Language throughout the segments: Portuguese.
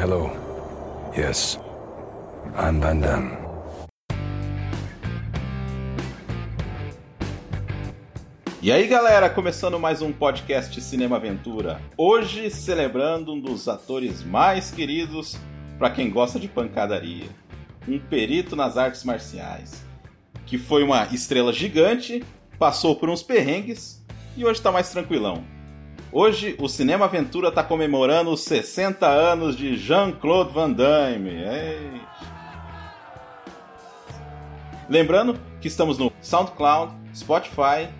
Hello. Yes. I'm Van Damme. E aí galera, começando mais um podcast Cinema Aventura. Hoje celebrando um dos atores mais queridos para quem gosta de pancadaria. Um perito nas artes marciais. Que foi uma estrela gigante, passou por uns perrengues e hoje tá mais tranquilão. Hoje o Cinema Aventura tá comemorando os 60 anos de Jean-Claude Van Damme. Ei. Lembrando que estamos no SoundCloud, Spotify,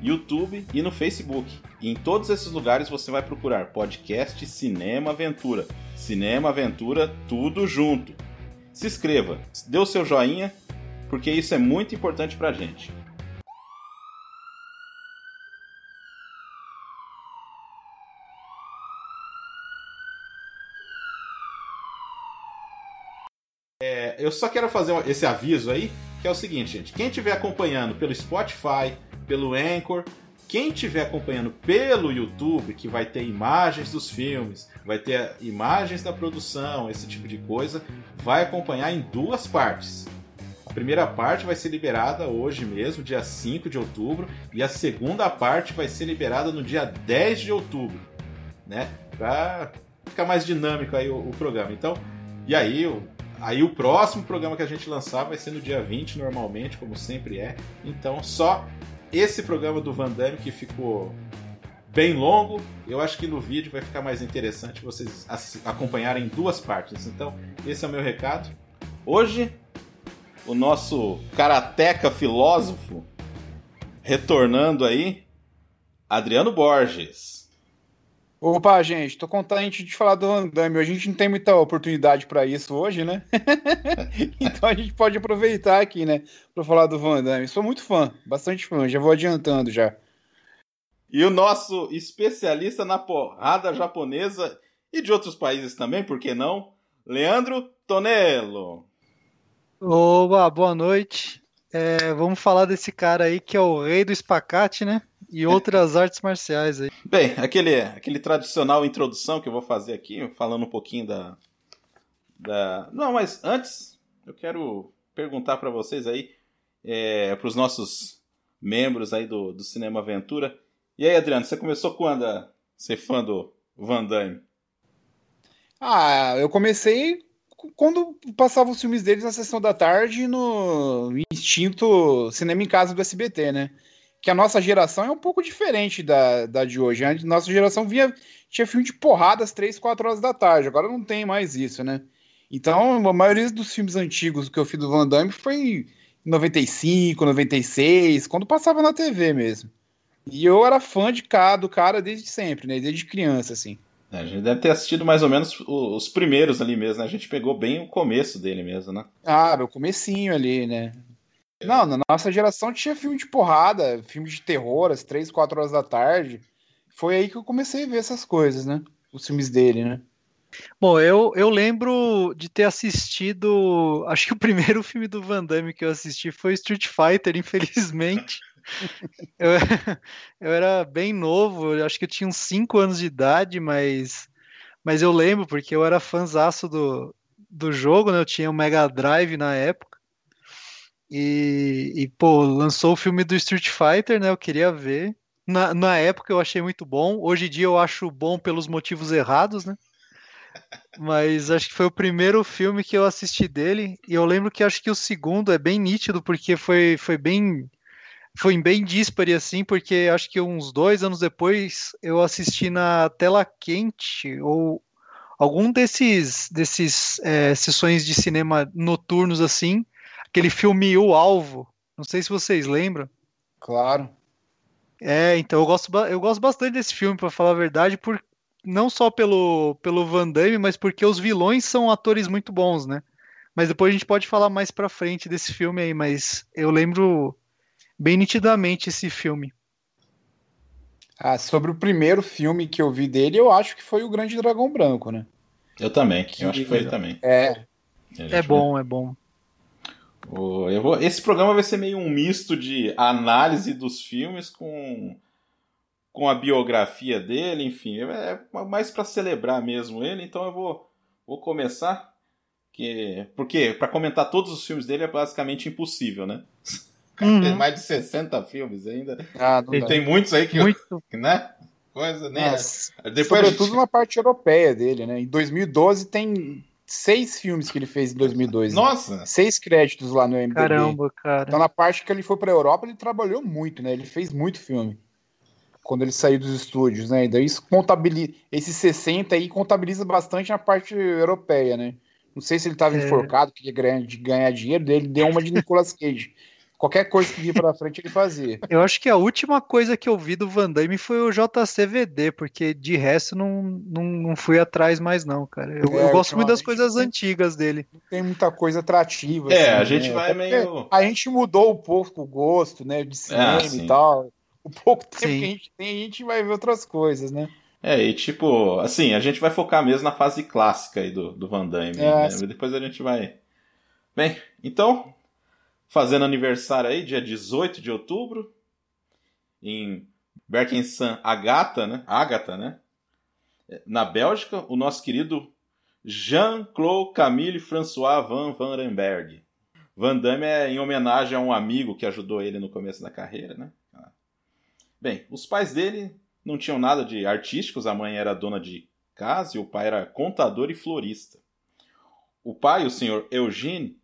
YouTube e no Facebook. E em todos esses lugares você vai procurar podcast Cinema Aventura. Cinema Aventura, tudo junto. Se inscreva, dê o seu joinha, porque isso é muito importante pra gente. É, eu só quero fazer esse aviso aí, que é o seguinte, gente. Quem estiver acompanhando pelo Spotify, pelo Anchor, quem estiver acompanhando pelo YouTube, que vai ter imagens dos filmes, vai ter imagens da produção, esse tipo de coisa, vai acompanhar em duas partes. A primeira parte vai ser liberada hoje mesmo, dia 5 de outubro, e a segunda parte vai ser liberada no dia 10 de outubro, né? Pra ficar mais dinâmico aí o, o programa. Então, e aí, aí o próximo programa que a gente lançar vai ser no dia 20 normalmente, como sempre é. Então, só esse programa do Van Damme que ficou bem longo, eu acho que no vídeo vai ficar mais interessante vocês acompanharem em duas partes. Então, esse é o meu recado. Hoje, o nosso karateca filósofo retornando aí, Adriano Borges. Opa, gente, tô contente de falar do Van Damme. A gente não tem muita oportunidade para isso hoje, né? então a gente pode aproveitar aqui, né, para falar do Van Damme. Sou muito fã, bastante fã, já vou adiantando já. E o nosso especialista na porrada japonesa e de outros países também, por que não? Leandro Tonello. Oba, boa noite. É, vamos falar desse cara aí que é o rei do espacate, né? E outras artes marciais aí. Bem, aquele, aquele tradicional introdução que eu vou fazer aqui, falando um pouquinho da. da... Não, mas antes, eu quero perguntar para vocês aí, é, para os nossos membros aí do, do Cinema Aventura. E aí, Adriano, você começou quando a ser fã do Van Damme? Ah, eu comecei quando passava os filmes deles na sessão da tarde no Instinto Cinema em Casa do SBT, né? Que a nossa geração é um pouco diferente da, da de hoje. A nossa geração via, tinha filme de porrada às 3, 4 horas da tarde. Agora não tem mais isso, né? Então, a maioria dos filmes antigos que eu fiz do Van Damme foi em 95, 96, quando passava na TV mesmo. E eu era fã de cá, do cara desde sempre, né? Desde criança, assim. É, a gente deve ter assistido mais ou menos os primeiros ali mesmo, né? A gente pegou bem o começo dele mesmo, né? Ah, o comecinho ali, né? Não, na nossa geração tinha filme de porrada, filme de terror, às três, quatro horas da tarde. Foi aí que eu comecei a ver essas coisas, né? Os filmes dele, né? Bom, eu, eu lembro de ter assistido. Acho que o primeiro filme do Van Damme que eu assisti foi Street Fighter, infelizmente. eu, eu era bem novo, eu acho que eu tinha uns 5 anos de idade, mas, mas eu lembro porque eu era fãzaço do, do jogo, né? Eu tinha o um Mega Drive na época. E, e, pô, lançou o filme do Street Fighter, né? Eu queria ver. Na, na época eu achei muito bom. Hoje em dia eu acho bom pelos motivos errados, né? Mas acho que foi o primeiro filme que eu assisti dele. E eu lembro que acho que o segundo é bem nítido, porque foi, foi bem foi bem díspare, assim, porque acho que uns dois anos depois eu assisti na tela quente, ou algum desses, desses é, sessões de cinema noturnos, assim, aquele filme O Alvo. Não sei se vocês lembram. Claro. É, então eu gosto, eu gosto bastante desse filme, para falar a verdade, por, não só pelo, pelo Van Damme, mas porque os vilões são atores muito bons, né? Mas depois a gente pode falar mais pra frente desse filme aí, mas eu lembro bem nitidamente esse filme. Ah, sobre o primeiro filme que eu vi dele, eu acho que foi o Grande Dragão Branco, né? Eu também, que, eu acho que foi ele também. É. É bom, vai... é bom. Eu vou... Esse programa vai ser meio um misto de análise dos filmes com, com a biografia dele, enfim. É mais para celebrar mesmo ele, então eu vou vou começar. Que, porque para comentar todos os filmes dele é basicamente impossível, né? Uhum. Tem mais de 60 filmes ainda. Ah, Ele tem muitos aí que. Muito. Né? Coisa, né? Depois Sobretudo gente... na parte europeia dele, né? Em 2012 tem seis filmes que ele fez em 2002. Né? Nossa! Né? Seis créditos lá no MDB. Caramba, cara. Então na parte que ele foi pra Europa, ele trabalhou muito, né? Ele fez muito filme. Quando ele saiu dos estúdios, né? E daí isso contabiliza. Esses 60 aí contabiliza bastante na parte europeia, né? Não sei se ele estava é. enforcado, que ganha de ganhar dinheiro, dele deu uma de Nicolas Cage. Qualquer coisa que vir pra frente ele fazia. Eu acho que a última coisa que eu vi do Van Damme foi o JCVD, porque de resto não, não, não fui atrás mais, não, cara. Eu, é, eu gosto muito das coisas antigas dele. Não tem muita coisa atrativa. É, assim, a gente né? vai meio. A gente mudou um pouco o gosto, né? De cinema é, e tal. O pouco tempo sim. que a gente tem, a gente vai ver outras coisas, né? É, e tipo, assim, a gente vai focar mesmo na fase clássica aí do, do Van Damme. É, né? Depois a gente vai. Bem, então, fazendo aniversário aí, dia 18 de outubro, em Berkensan Agata, né? Agatha, né? Na Bélgica, o nosso querido Jean-Claude Camille François Van Vandenberg. Van Damme é em homenagem a um amigo que ajudou ele no começo da carreira, né? Bem, os pais dele não tinham nada de artísticos, a mãe era dona de casa e o pai era contador e florista. O pai, o senhor Eugene,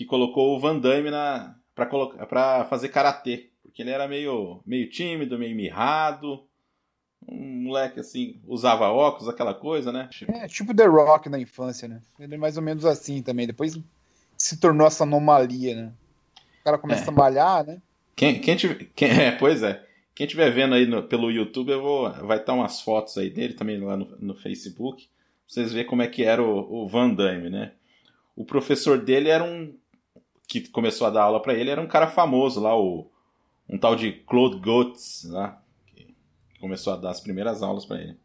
que colocou o Van Damme na para fazer karatê, porque ele era meio meio tímido, meio mirrado, um moleque assim, usava óculos, aquela coisa, né? É, tipo The Rock na infância, né? Ele é mais ou menos assim também, depois se tornou essa anomalia, né? O cara começa é. a malhar, né? Quem, quem, tiver, quem é, pois é. Quem estiver vendo aí no, pelo YouTube, eu vou, vai estar umas fotos aí dele também lá no, no Facebook, pra vocês verem como é que era o, o Van Damme, né? O professor dele era um que começou a dar aula para ele era um cara famoso lá, o, um tal de Claude Goetz, lá, que começou a dar as primeiras aulas para ele.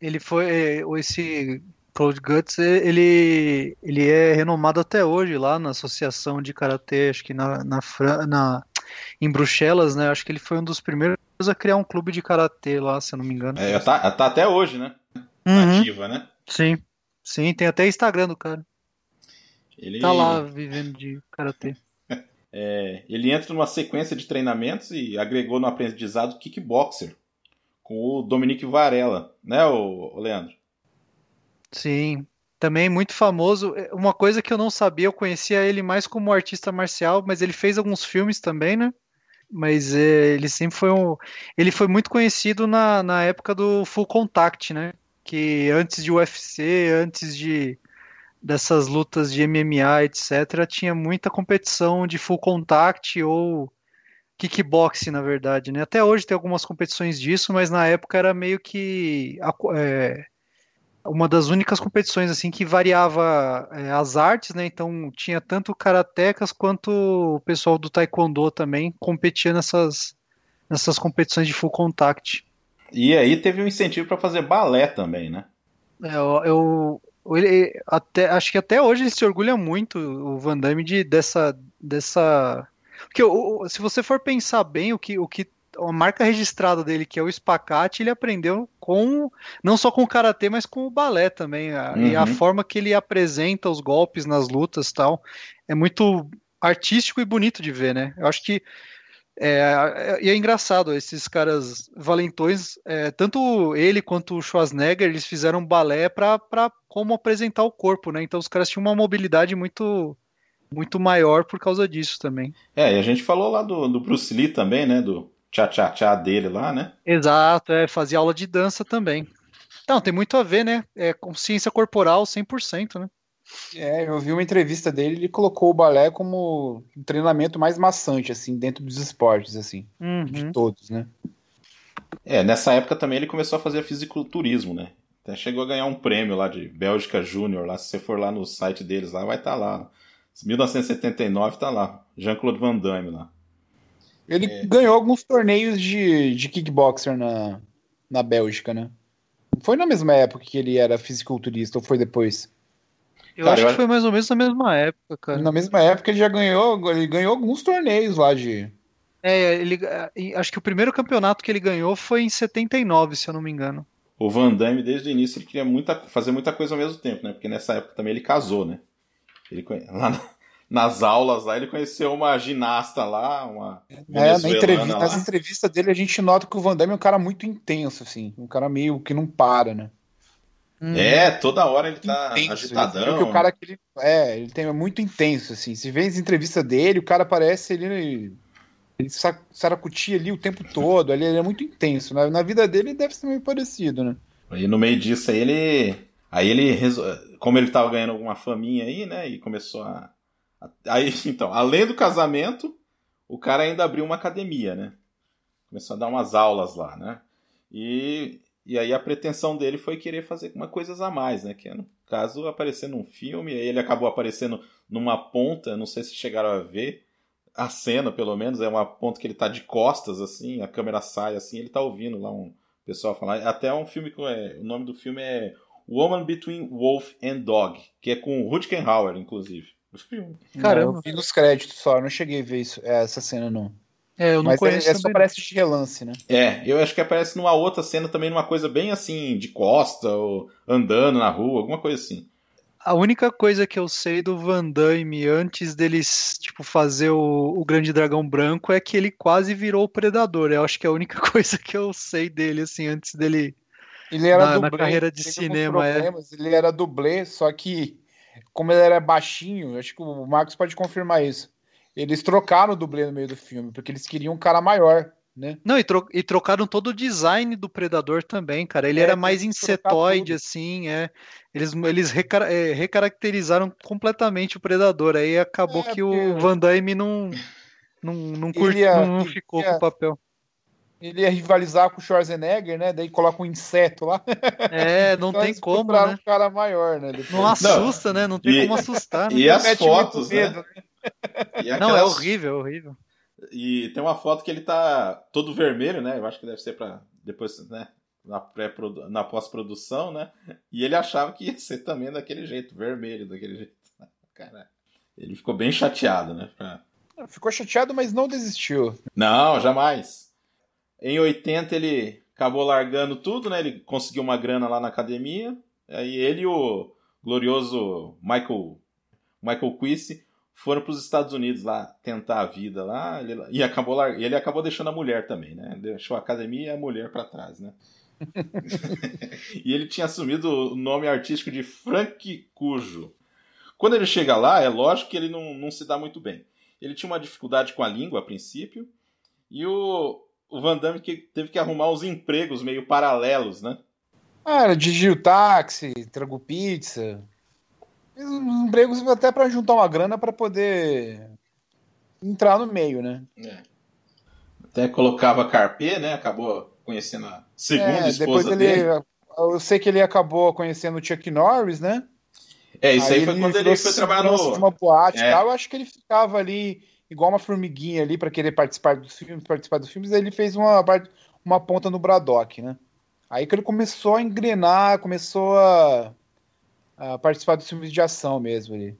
Ele foi, é, esse Claude Guts, é, ele, ele é renomado até hoje lá na Associação de Karatê, acho que na, na, na, em Bruxelas, né? Acho que ele foi um dos primeiros a criar um clube de Karatê lá, se eu não me engano. É, tá, tá até hoje, né? Uhum. Ativa, né? Sim, sim, tem até Instagram do cara. Ele... Tá lá vivendo de karatê. É, ele entra numa sequência de treinamentos e agregou no aprendizado kickboxer com o Dominique Varela, né, o, Leandro? Sim, também muito famoso. É, uma coisa que eu não sabia, eu conhecia ele mais como artista marcial, mas ele fez alguns filmes também, né? Mas é, ele sempre foi um. Ele foi muito conhecido na, na época do Full Contact, né? Que antes de UFC, antes de dessas lutas de MMA, etc., tinha muita competição de full contact ou kickboxing, na verdade, né? Até hoje tem algumas competições disso, mas na época era meio que é, uma das únicas competições assim que variava é, as artes, né? Então tinha tanto karatecas quanto o pessoal do taekwondo também competia nessas nessas competições de full contact. E aí teve um incentivo para fazer balé também, né? É, eu, eu ele, até, acho que até hoje ele se orgulha muito, o Van Damme, de, dessa. dessa... Porque o, se você for pensar bem, o que, o que a marca registrada dele, que é o espacate, ele aprendeu com não só com o karatê, mas com o balé também. A, uhum. E a uhum. forma que ele apresenta os golpes nas lutas tal é muito artístico e bonito de ver, né? Eu acho que é, e é engraçado, esses caras valentões, é, tanto ele quanto o Schwarzenegger, eles fizeram balé para como apresentar o corpo, né? Então os caras tinham uma mobilidade muito muito maior por causa disso também. É, e a gente falou lá do, do Bruce Lee também, né? Do tchá-tchá-tchá dele lá, né? Exato, é, fazia aula de dança também. Então, tem muito a ver, né? É consciência corporal 100%, né? É, eu vi uma entrevista dele, ele colocou o balé como um treinamento mais maçante, assim, dentro dos esportes, assim, uhum. de todos, né? É, nessa época também ele começou a fazer fisiculturismo, né? Até chegou a ganhar um prêmio lá de Bélgica Júnior, lá, se você for lá no site deles, lá vai estar tá lá. 1979 tá lá, Jean-Claude Van Damme lá. Ele é. ganhou alguns torneios de, de kickboxer na, na Bélgica, né? Foi na mesma época que ele era fisiculturista, ou foi depois? Eu cara, acho eu que foi mais ou menos na mesma época, cara. Na mesma época ele já ganhou, ele ganhou alguns torneios lá de. É, ele, acho que o primeiro campeonato que ele ganhou foi em 79, se eu não me engano. o Van Damme, desde o início, ele queria muita, fazer muita coisa ao mesmo tempo, né? Porque nessa época também ele casou, né? Ele, lá na, nas aulas lá, ele conheceu uma ginasta lá, uma. É, na entrevista, nas entrevistas dele a gente nota que o Van Damme é um cara muito intenso, assim. Um cara meio que não para, né? Hum. É, toda hora ele tá intenso, agitadão. Ele, o cara que ele, é, ele tem é muito intenso, assim. Se vê as entrevistas dele, o cara parece ele. Ele saracutia ali o tempo todo, ele, ele é muito intenso. Né? Na vida dele deve ser meio parecido, né? E no meio disso aí ele. Aí ele. Como ele tava ganhando alguma faminha aí, né? E começou a. Aí, então, além do casamento, o cara ainda abriu uma academia, né? Começou a dar umas aulas lá, né? E e aí a pretensão dele foi querer fazer uma coisas a mais, né? Que é, no caso, aparecer num filme, aí ele acabou aparecendo numa ponta, não sei se chegaram a ver a cena, pelo menos, é uma ponta que ele tá de costas, assim, a câmera sai assim, ele tá ouvindo lá um pessoal falar. Até um filme que é, o nome do filme é Woman Between Wolf and Dog, que é com Rutger Hauer, inclusive. Caramba. Eu vi nos créditos só, não cheguei a ver isso, essa cena não. É, eu não Mas conheço. É, é só aparece de relance, né? É, eu acho que aparece numa outra cena também, numa coisa bem assim, de costa, ou andando na rua, alguma coisa assim. A única coisa que eu sei do Van Damme antes deles, tipo, fazer o, o Grande Dragão Branco é que ele quase virou o Predador. Eu acho que é a única coisa que eu sei dele, assim, antes dele. Ele era na, dublê, na carreira de cinema, é. Ele era dublê, só que, como ele era baixinho, acho que o Marcos pode confirmar isso eles trocaram o dublê no meio do filme, porque eles queriam um cara maior, né? Não, e, tro e trocaram todo o design do Predador também, cara. Ele é, era mais insetoide, assim, é. Eles, eles recar é, recaracterizaram completamente o Predador. Aí acabou é, que o Van Damme não, não, não, curti, ia, não ficou ia, com o papel. Ele ia rivalizar com o Schwarzenegger, né? Daí coloca um inseto lá. É, não então tem como, né? um cara maior, né? Depois. Não assusta, não. né? Não tem e, como assustar. Né? E as fotos, né? Medo, né? Aquelas... Não, é horrível, é horrível. E tem uma foto que ele tá todo vermelho, né? Eu acho que deve ser para depois, né? Na, pré na pós-produção, né? E ele achava que ia ser também daquele jeito, vermelho, daquele jeito. Cara, ele ficou bem chateado, né? Ficou chateado, mas não desistiu. Não, jamais. Em 80 ele acabou largando tudo, né? Ele conseguiu uma grana lá na academia. Aí ele e o glorioso Michael Michael Quisse foram para os Estados Unidos lá tentar a vida lá ele, e acabou lá, ele acabou deixando a mulher também, né? Deixou a academia e a mulher para trás, né? e ele tinha assumido o nome artístico de Frank Cujo. Quando ele chega lá, é lógico que ele não, não se dá muito bem. Ele tinha uma dificuldade com a língua a princípio e o, o Van Damme que teve que arrumar uns empregos meio paralelos, né? Ah, era dirigiu táxi, trago pizza, uns empregos até para juntar uma grana para poder entrar no meio, né? É. Até colocava carpê, né? Acabou conhecendo a segunda é, esposa ele, dele. Eu sei que ele acabou conhecendo o Chuck Norris, né? É, isso aí, aí foi quando ele foi trabalhar no... uma boate é. tal. Eu acho que ele ficava ali igual uma formiguinha ali para querer participar dos filmes, participar dos filmes. Aí ele fez uma, uma ponta no Braddock, né? Aí que ele começou a engrenar, começou a a participar dos filmes de ação mesmo ali.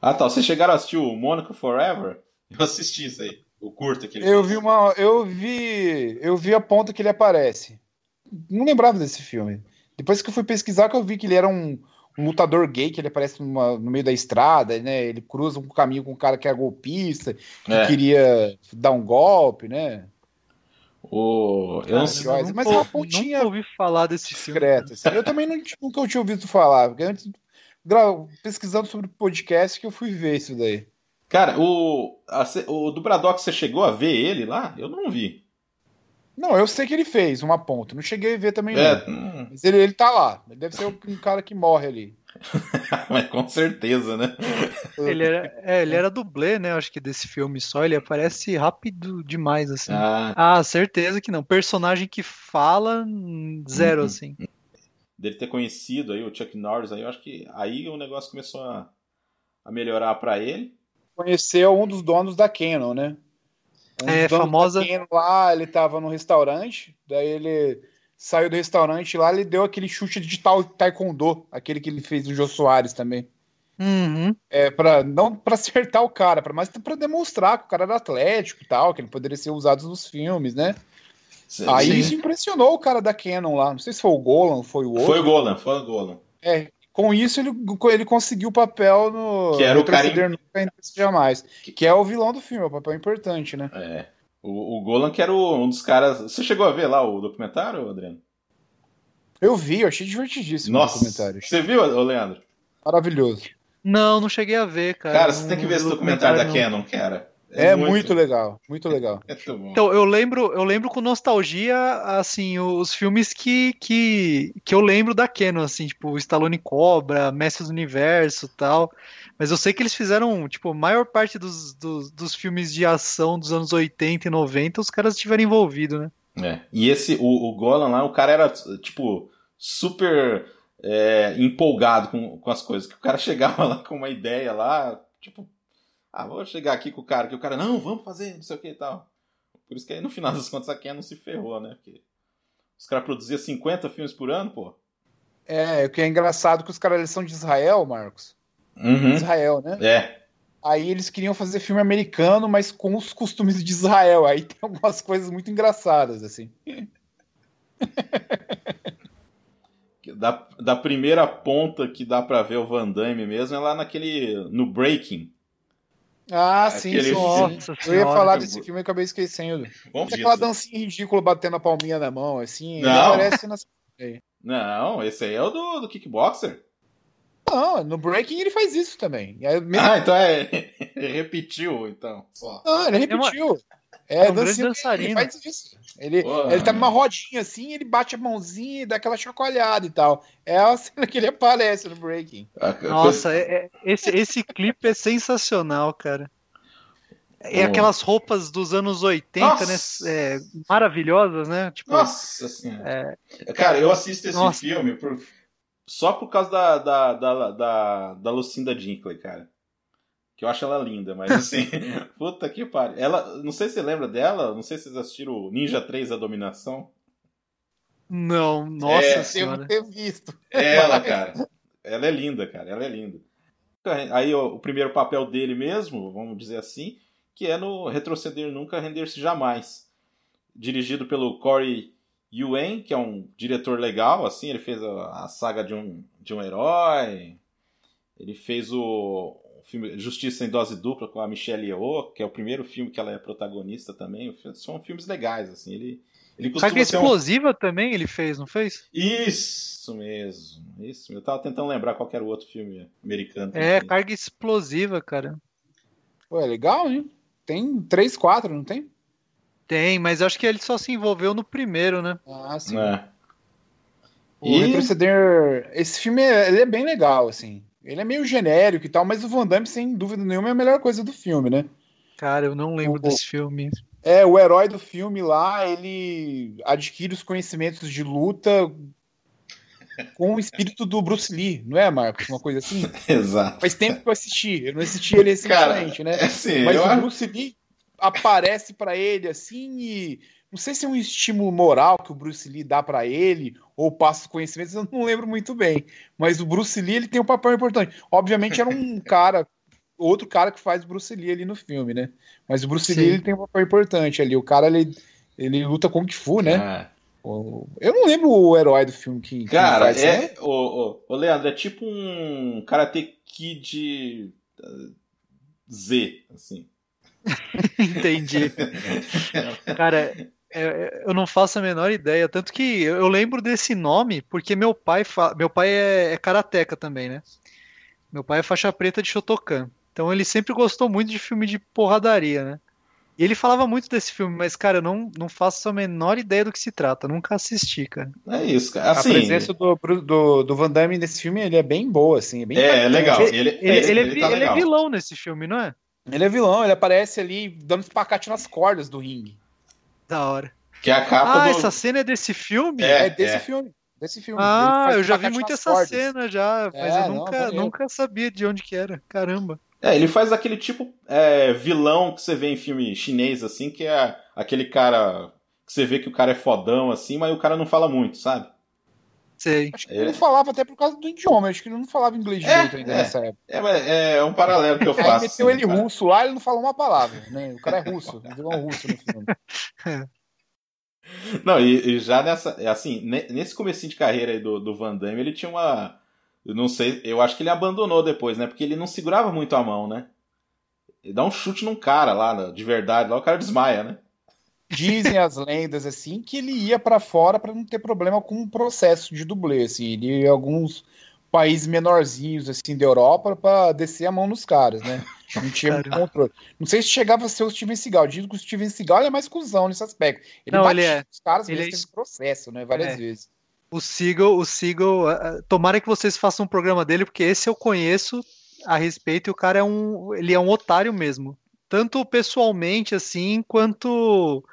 Ah, tá. Vocês chegaram a assistir o Monaco Forever? Eu assisti isso aí. O curto que ele eu fez. vi uma Eu vi. Eu vi a ponta que ele aparece. Não lembrava desse filme. Depois que eu fui pesquisar, que eu vi que ele era um, um lutador gay, que ele aparece numa, no meio da estrada, né? Ele cruza um caminho com um cara que é golpista, que é. queria dar um golpe, né? O... Eu não sei, mas, é uma pontinha. Nunca ouvi falar desse filme. Assim. Eu também não, nunca tinha ouvido falar, porque antes, pesquisando sobre o podcast, que eu fui ver isso daí. Cara, o, a, o do Braddock, você chegou a ver ele lá? Eu não vi. Não, eu sei que ele fez uma ponta. Não cheguei a ver também, é, não. Mas ele, ele tá lá. Ele deve ser um cara que morre ali. Mas com certeza, né? Ele era, é, ele era dublê, né? Acho que desse filme só. Ele aparece rápido demais, assim. Ah, ah certeza que não. Personagem que fala, zero, uhum. assim. Dele ter conhecido aí o Chuck Norris, aí eu acho que aí o negócio começou a, a melhorar para ele. Conheceu um dos donos da Canon, né? Um é, famosa. Canon lá, ele tava no restaurante, daí ele saiu do restaurante lá, ele deu aquele chute de tal taekwondo, aquele que ele fez do Jô Soares também. Uhum. É, pra, não para acertar o cara, pra, mas para demonstrar que o cara era atlético e tal, que ele poderia ser usado nos filmes, né? Aí Sim. isso impressionou o cara da Canon lá. Não sei se foi o Golan, foi o outro. Foi o Golan, foi o Golan. É, com isso ele, ele conseguiu o papel no Que era o cara Nunca Ainda Jamais. Que é o vilão do filme, é um papel importante, né? É. O, o Golan que era o- um dos caras. Você chegou a ver lá o documentário, Adriano? Eu vi, eu achei divertidíssimo o Nossa. documentário. Você viu, Leandro? Maravilhoso. Não, não cheguei a ver, cara. Cara, você tem que ver esse vi documentário da não. Canon, cara. É, muito... legal, muito legal. Muito bom. Então, eu lembro, eu lembro com nostalgia, assim, os filmes que, que, que eu lembro da Canon, assim, tipo, o Stallone Cobra, Mestres do Universo tal. Mas eu sei que eles fizeram, tipo, a maior parte dos, dos, dos filmes de ação dos anos 80 e 90, os caras estiveram envolvidos, né? É. E esse, o, o Golan lá, o cara era, tipo, super é, empolgado com, com as coisas. Que o cara chegava lá com uma ideia lá, tipo, ah, vou chegar aqui com o cara, que o cara, não, vamos fazer, não sei o que e tal. Por isso que aí, no final das contas, a Canon se ferrou, né? Porque os caras produziam 50 filmes por ano, pô. É, o que é engraçado é que os caras são de Israel, Marcos. Uhum. Israel, né? É. Aí eles queriam fazer filme americano, mas com os costumes de Israel. Aí tem algumas coisas muito engraçadas, assim. Da, da primeira ponta que dá pra ver o Van Damme mesmo é lá naquele. no Breaking. Ah, sim, Aquele sim. Nossa Eu ia falar desse filme e acabei esquecendo. Bom É aquela dancinha ridícula batendo a palminha na mão, assim. Não. Aparece na... Não, esse aí é o do, do Kickboxer. Não, no Breaking ele faz isso também. Mesmo... Ah, então é. Ele repetiu, então. Só. Não, ele É uma- repetiu. é É, um grande dancinha, dançarino. Ele faz isso. Ele, Pô, ele tá numa rodinha assim, ele bate a mãozinha e dá aquela chacoalhada e tal. É a cena que ele aparece no Breaking. Nossa, é- é- esse, esse clipe é sensacional, cara. É aquelas roupas dos anos 80, Nossa. né? é, maravilhosas, né? Tipo, Nossa senhora. é, Cara, eu assisto esse Nossa. filme por- só por causa da, da, da, da, da Lucinda Dinkley, cara. Que eu acho ela linda, mas assim, puta que pariu. Ela, não sei se você lembra dela, não sei se vocês assistiram o Ninja 3 A Dominação. não, nossa É, senhora. ter visto. É ela, cara. Ela é linda, cara. Ela é linda. Aí ó, o primeiro papel dele mesmo, vamos dizer assim, que é no Retroceder Nunca, Render-se Jamais. Dirigido pelo Corey Yuen, que é um diretor legal, assim, ele fez a, a saga de um, de um herói. Ele fez o, o filme Justiça em Dose Dupla com a Michelle Yeoh, que é o primeiro filme que ela é protagonista também. São filmes legais, assim. Ele, ele costuma Carga ser um... explosiva também ele fez, não fez? Isso mesmo, isso. Eu tava tentando lembrar qual que era o outro filme americano. É, carga explosiva, cara. Pô, é legal, hein? Tem três, quatro, não tem? Tem, mas acho que ele só se envolveu no primeiro, né? Ah, sim. É. O E- Retroceder. Esse filme é, ele é bem legal, assim. Ele é meio genérico e tal, mas o Van Damme, sem dúvida nenhuma, é a melhor coisa do filme, né? Cara, eu não lembro O- desse filme. É, o herói do filme lá, ele adquire os conhecimentos de luta com o espírito do Bruce Lee, não é, Marcos? Uma coisa assim? Exato. Faz tempo que eu assisti, eu não assisti ele Cara, recentemente, né? É assim, Mas eu o. Bruce Lee aparece pra ele assim e não sei se é um estímulo moral que o Bruce Lee dá pra ele ou passa os conhecimentos, eu não lembro muito bem. Mas o Bruce Lee ele tem um papel importante. Obviamente era um cara, outro cara que faz o Bruce Lee ali no filme, né? Mas o Bruce Sim. Lee ele tem um papel importante ali. O cara ele, ele luta Kung Fu, né? Ah, O- Eu não lembro o herói do filme que, que Cara, faz, né? é. Ô, ô, ô, Leandro, é tipo um Karate Kid uh, Z, assim. Entendi. Cara, é- é- eu não faço a menor ideia. Tanto que eu lembro desse nome porque meu pai, fa... meu pai é, é karateca também, né? Meu pai é faixa preta de Shotokan. Então ele sempre gostou muito de filme de porradaria, né? E ele falava muito desse filme, mas, cara, eu não, não faço a menor ideia do que se trata. Nunca assisti, cara. É isso, cara. A Assim, presença do, do, do Van Damme nesse filme ele é bem boa, assim. É, bem é, é legal. Ele, Ele, ele, é, tá ele é legal. vilão nesse filme, não é? Ele é vilão, ele aparece ali dando espacate nas cordas do ringue. Da hora. Que é a capa Ah, do. essa cena é desse filme? É, É, desse é. filme. Desse filme. Ah, eu já vi muito essa cordas. cena já, mas É, eu não, nunca, valeu. nunca sabia de onde que era. Caramba. É, ele faz aquele tipo é, vilão que você vê em filme chinês, assim, que é aquele cara que você vê que o cara é fodão, assim, mas o cara não fala muito, sabe? Sei. Acho que Ele- falava até por causa do idioma. Acho que ele não falava inglês É, direito ainda é. nessa época. É, mas é um paralelo que eu Aí faço. meteu assim, ele cara. russo lá, ele não falou uma palavra. Né? O cara é russo, um vilão russo no filme. Não, e, e, já nessa. é Assim, nesse comecinho de carreira aí do, do Van Damme, ele tinha uma. Eu não sei, eu acho que ele abandonou depois, né? Porque ele não segurava muito a mão, né? Ele dá um chute num cara lá, de verdade, lá o cara desmaia, né? Dizem as lendas assim que ele ia para fora para não ter problema com o processo de dublê, assim, ele ia alguns países menorzinhos assim da Europa para descer a mão nos caras, né? Não tinha controle. Não sei se chegava a ser o Steven Seagal. Digo que o Steven Seagal é mais cuzão nesse aspecto. Ele não, ele é. os caras ele mesmo é... processo, né? Várias é. vezes. O Seagal, o Seagal, uh, tomara que vocês façam um programa dele, porque esse eu conheço a respeito e o cara é um, ele é um otário mesmo. Tanto pessoalmente assim, quanto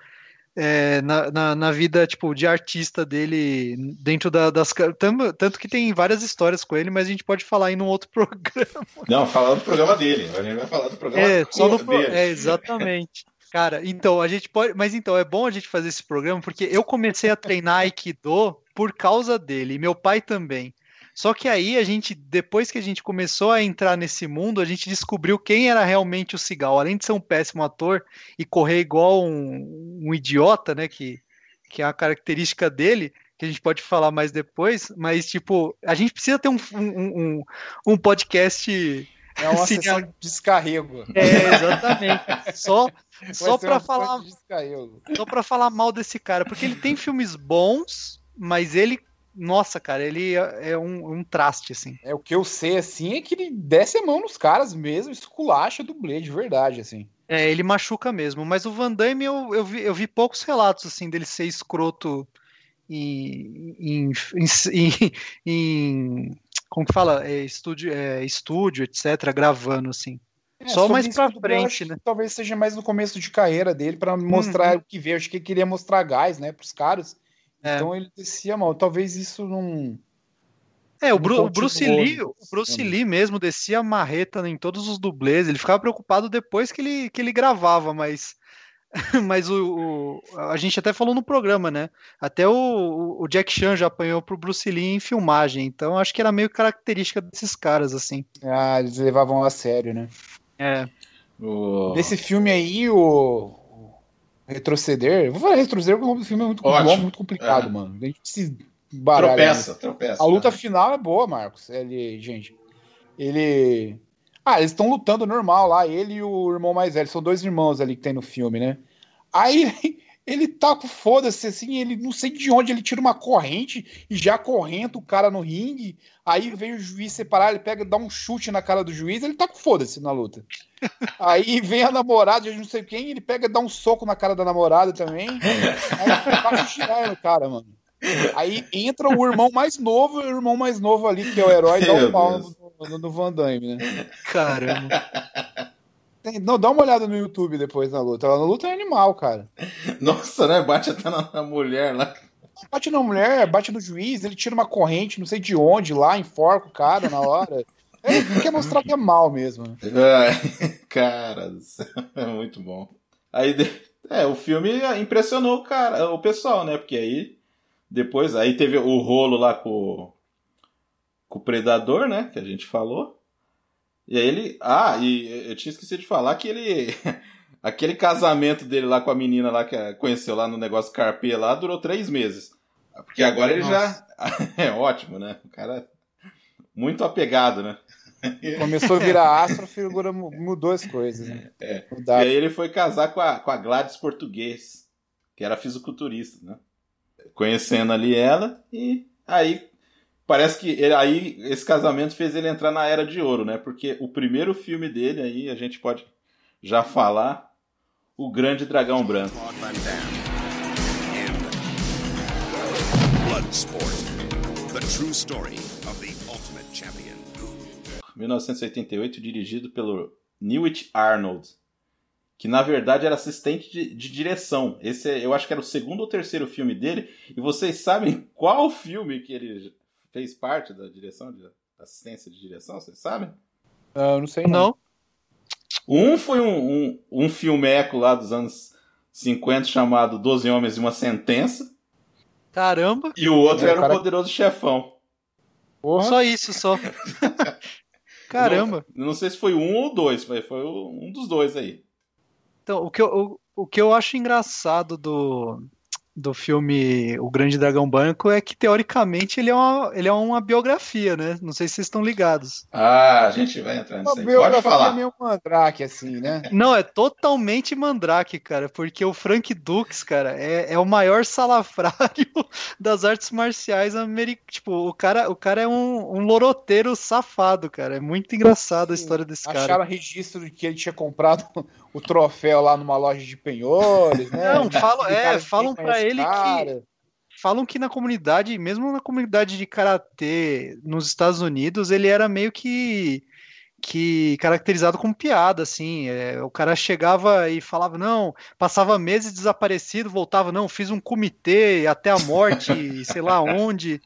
é, na, na, na, vida tipo de artista dele dentro da, das tanto, tanto que tem várias histórias com ele, mas a gente pode falar aí num outro programa. Não, falar do programa dele. A gente vai falar do programa é, só no dele. É, exatamente. Cara, então a gente pode, mas então é bom a gente fazer esse programa porque eu comecei a treinar Aikido por causa dele, e meu pai também. Só que aí a gente, depois que a gente começou a entrar nesse mundo, a gente descobriu quem era realmente o Cigal. Além de ser um péssimo ator e correr igual um, um idiota, né? Que, que é a característica dele, que a gente pode falar mais depois, mas tipo, a gente precisa ter um, um, um, um podcast. É uma assim, sessão de descarrego. É, exatamente. Só, só para falar. Só para falar mal desse cara, porque ele tem filmes bons, mas ele nossa, cara, ele é, é um, um, traste, assim. É, o que eu sei, assim, é que ele desce a mão nos caras mesmo, esculacha do Blade, de verdade, assim. É, ele machuca mesmo, mas o Van Damme, eu, eu, vi, eu vi poucos relatos, assim, dele ser escroto em... em, em, em como que fala? É, estúdio, é, estúdio, etc., gravando, assim. É, Só mais pra frente, né? Talvez seja mais no começo de carreira dele, para mostrar uhum. o que veio. Acho que ele queria mostrar gás, né, pros caras. É. Então ele descia mal. Talvez isso não. É, o, Bru o Bruce Lee, o Bruce Lee mesmo descia marreta em todos os dublês. Ele ficava preocupado depois que ele, que ele gravava, mas mas o, o, a gente até falou no programa, né? Até o, o Jack Chan já apanhou pro Bruce Lee em filmagem, então acho que era meio característica desses caras, assim. Ah, eles levavam a sério, né? É. O... Nesse filme aí, o, retroceder. Vou falar retroceder porque o nome do filme é muito, Ótimo. muito complicado, é. mano. A gente se baralha. Tropeça, tropeça. A luta né? final é boa, Marcos. Ele, gente. Ele. Ah, eles estão lutando normal lá, ele e o irmão mais velho. São dois irmãos ali que tem no filme, né? Aí ele tá com foda-se, assim, ele não sei de onde ele tira uma corrente e já correndo o cara no ringue. Aí vem o juiz separar, ele pega, dá um chute na cara do juiz, ele tá com foda-se na luta. Aí vem a namorada de não sei quem, ele pega dá um soco na cara da namorada também. Aí girar no cara, mano. Aí entra o irmão mais novo, o irmão mais novo ali, que é o herói, dá um pau no, no, no, Van Damme, né? Caramba. Não, dá uma olhada no YouTube depois na luta. Ela na luta é animal, cara. Nossa, né? Bate até na, na mulher lá. Bate na mulher, bate no juiz, ele tira uma corrente, não sei de onde, lá, enforca o cara na hora. Ele quer mostrar que é mal mesmo. É, cara, é muito bom. Aí, é, o filme impressionou o cara, o pessoal, né? Porque aí, depois, aí teve o rolo lá com, com o Predador, né? Que a gente falou. E aí ele. Ah, e eu tinha esquecido de falar que ele. Aquele casamento dele lá com a menina lá que conheceu lá no negócio Carpê lá durou três meses. Porque agora ele Nossa. já. É ótimo, né? O cara. Muito apegado, né? Começou a virar astro, a figura mudou as coisas. Né? É. E aí ele foi casar com a, com a Gladys Português, que era fisiculturista, né? Conhecendo ali ela, e aí parece que ele, aí esse casamento fez ele entrar na era de ouro, né? Porque o primeiro filme dele aí, a gente pode já falar, O Grande Dragão Branco. Bloodsport, the true story of the ultimate champion. 1988, dirigido pelo Newt Arnold, que na verdade era assistente de, de direção. Esse é, eu acho que era o segundo ou terceiro filme dele. E vocês sabem qual filme que ele fez parte da direção, de assistência de direção? Vocês sabem? Uh, não sei não. Um foi um, um, um filmeco lá dos anos 50 chamado Doze Homens e uma Sentença. Caramba! E o outro é, era o cara... Poderoso Chefão. Porra. Só isso, só. Caramba! Não, não, sei se foi um ou dois, foi, foi um dos dois aí. Então, o que eu, o, o que eu acho engraçado do, do filme O Grande Dragão Branco é que, teoricamente, ele é uma, ele é uma biografia, né? Não sei se vocês estão ligados. Ah, a gente vai entrar nisso aí. Pode biografia falar. meio mandrake, assim, né? Não, é totalmente mandrake, cara, porque o Frank Dux, cara, é, é o maior salafrário das artes marciais americanas. Tipo, o cara, o cara é um, um loroteiro safado, cara. É muito engraçado a história desse cara. Acharam registro de que ele tinha comprado o troféu lá numa loja de penhores, né? Não, falam- é, falam quem pra conhece ele cara. Falam que na comunidade, mesmo na comunidade de karatê nos Estados Unidos, ele era meio que que caracterizado como piada, assim. É, o cara chegava e falava, não, passava meses desaparecido, voltava, não, fiz um comitê até a morte, sei lá onde.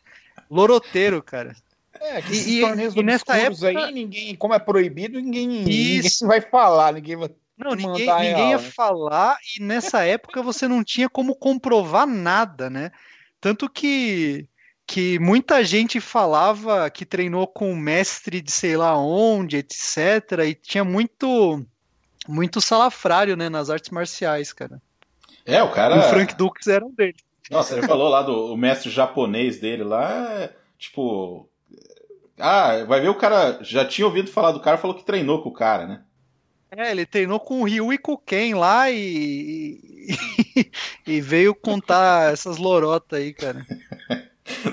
Loroteiro, cara. É, que E- e- e nessa época- aí, ninguém, como é proibido, ninguém, ninguém Isso. vai falar, ninguém vai... Não, ninguém, ninguém ia falar, e nessa época você não tinha como comprovar nada, né? Tanto que, que muita gente falava que treinou com um mestre de sei lá onde, etc. E tinha muito, muito salafrário, né, nas artes marciais, cara. É, o cara. E o Frank Dux era um deles. Nossa, ele falou lá do o mestre japonês dele lá, é, tipo. Ah, vai ver o cara. Já tinha ouvido falar do cara, falou que treinou com o cara, né? É, ele treinou com o Ryu e com o Ken lá e, e, e veio contar essas lorotas aí, cara.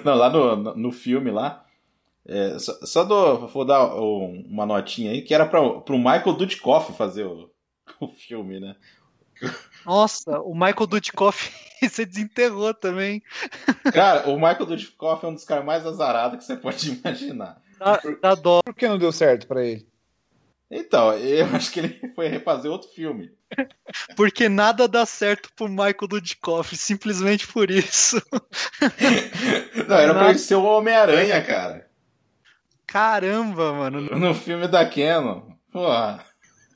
Não, lá no, no- filme lá. é, só, só dou, vou dar um- uma notinha aí, que era pra, pro Michael Dudikoff fazer o, o filme, né? Nossa, o Michael Dudikoff você desenterrou também. Cara, o Michael Dudikoff é um dos caras mais azarados que você pode imaginar. Dá, dá dó. Por que não deu certo pra ele? Então, eu acho que ele foi refazer outro filme. Porque nada dá certo pro Michael Dudikoff, simplesmente por isso. Não, era pra Nossa. ele ser o Homem-Aranha, cara. Caramba, mano. No filme da Canon. Porra.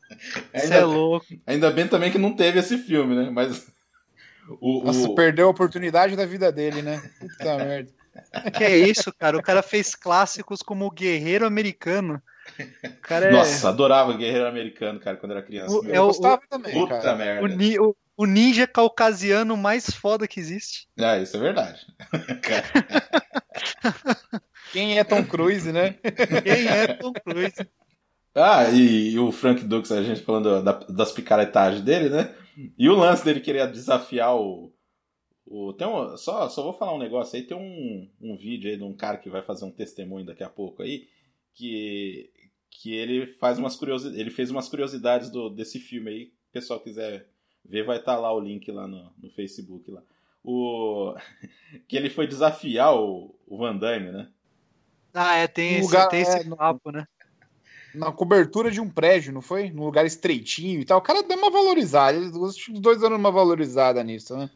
Você é Ainda, louco. ainda bem também que não teve esse filme, né? Mas. O, Nossa, o- perdeu a oportunidade da vida dele, né? Puta merda. Que é isso, cara? O cara fez clássicos como o Guerreiro Americano. O cara é. Nossa, adorava Guerreiro Americano, cara, quando era criança. O- Meu, é Eu o- gostava também, Puta cara. merda. o, ni- o- o ninja caucasiano mais foda que existe. Ah, isso é verdade. Quem é Tom Cruise, né? Quem é Tom Cruise? Ah, e, e o Frank Dux, a gente falando da- das picaretagens dele, né? E o lance dele querer desafiar o. o tem um, só, só vou falar um negócio aí. Tem um, um vídeo aí de um cara que vai fazer um testemunho daqui a pouco aí. Que, que ele faz umas curiosidades. Ele fez umas curiosidades do, desse filme aí. Se o pessoal quiser ver, vai estar lá o link lá no, no Facebook lá. O, que ele foi desafiar o, o Van Damme, né? Ah, é, tem Um esse, lugar- tem esse é, papo, né? Na cobertura de um prédio, não foi? Num lugar estreitinho e tal. O cara deu uma valorizada. Os dois dando uma valorizada nisso, né?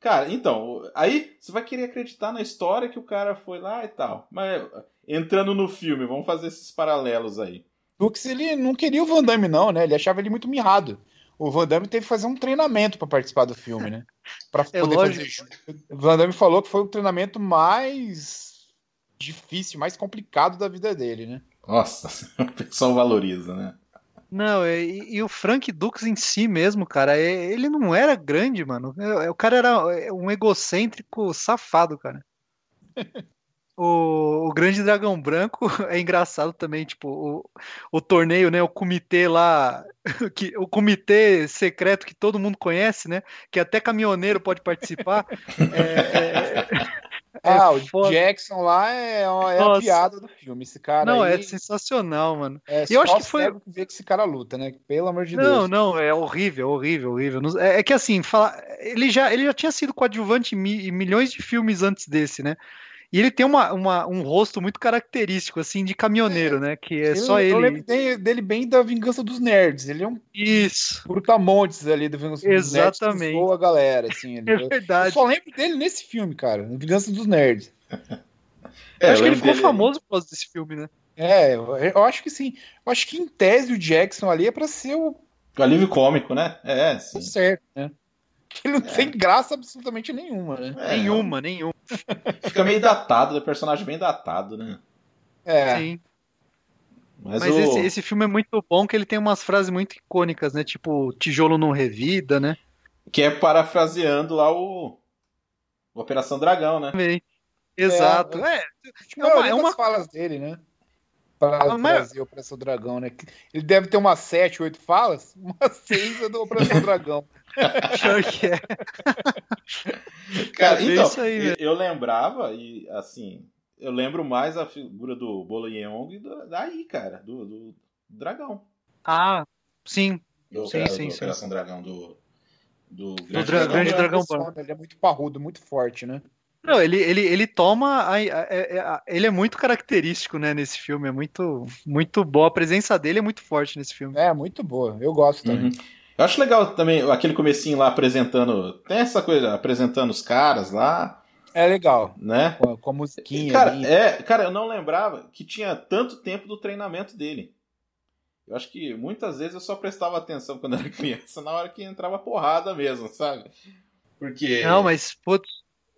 Cara, então, aí você vai querer acreditar na história que o cara foi lá e tal. Mas entrando no filme, vamos fazer esses paralelos aí. Dux, ele não queria o Van Damme, não, né? Ele achava ele muito mirrado. O Van Damme teve que fazer um treinamento pra participar do filme, né? Pra É poder lógico. fazer. O Van Damme falou que foi o treinamento mais difícil, mais complicado da vida dele, né? Nossa, o pessoal valoriza, né? Não, e, e o Frank Dux em si mesmo, cara, é- ele não era grande, mano. É- O cara era um egocêntrico safado, cara. O, o Grande Dragão Branco é engraçado também, tipo, o, o torneio, né? O comitê lá, que, o comitê secreto que todo mundo conhece, né? Que até caminhoneiro pode participar. É, é- é ah, o. Jackson lá é, é a piada do filme. Esse cara Não, aí é sensacional, mano. é eu acho que foi- que vê que esse cara luta, né? Pelo amor de Não, Deus. não, é horrível, horrível, horrível. Não- É, é que assim, fala, ele já, ele já tinha sido coadjuvante em milhões de filmes antes desse, né? E ele tem uma, uma- um rosto muito característico, assim, de caminhoneiro, né? Que é Eu- só Eu ele. lembro dele, bem da Vingança dos Nerds. Ele é um Isso, brutamontes ali do Vingança dos Nerds. que Exatamente. zoa a galera, assim. ele- é eu- Eu verdade. só lembro dele nesse filme, cara. Vingança dos Nerds. É, acho que eu ele ficou dele- famoso por causa desse filme, né? É, eu, eu acho que sim. Eu acho que em tese o Jackson ali é pra ser o O alívio cômico, né? É, sim. certo, né? Ele não tem graça absolutamente nenhuma, né? É, Nenhuma, nenhuma. Fica meio datado, é personagem bem datado, né? É. Sim. Mas, Mas o... esse, esse filme é muito bom, que ele tem umas frases muito icônicas, né? Tipo, tijolo não revida, né? Que é parafraseando lá o. o Operação Dragão, né? Exato. É, é, é uma, é uma... falas dele, né? Para trazer o Operação Dragão, né? Ele deve ter umas 7, 8 falas, umas 6 é do Operação Dragão. Pior que é. Cara, então, aí, eu, eu lembrava, e assim, eu lembro mais a figura do Bolo Yeong daí, cara, do, do dragão. Ah, sim. Do, sim, do, sim, do sim. Operação Dragão do. Do Grande, do dra grande Dragão, dragão Ele é muito parrudo, muito forte, né? Não, ele, ele, ele toma. A, a, a, a, ele é muito característico, né, nesse filme. É muito, muito boa. A presença dele é muito forte nesse filme. É, muito boa. Eu gosto também. Uhum. Eu acho legal também aquele comecinho lá apresentando. Tem essa coisa, apresentando os caras lá. É legal. Né? Com, com a musiquinha. Cara, é, cara, eu não lembrava que tinha tanto tempo do treinamento dele. Eu acho que muitas vezes eu só prestava atenção quando era criança, na hora que entrava porrada mesmo, sabe? Porque. Não, mas, putz,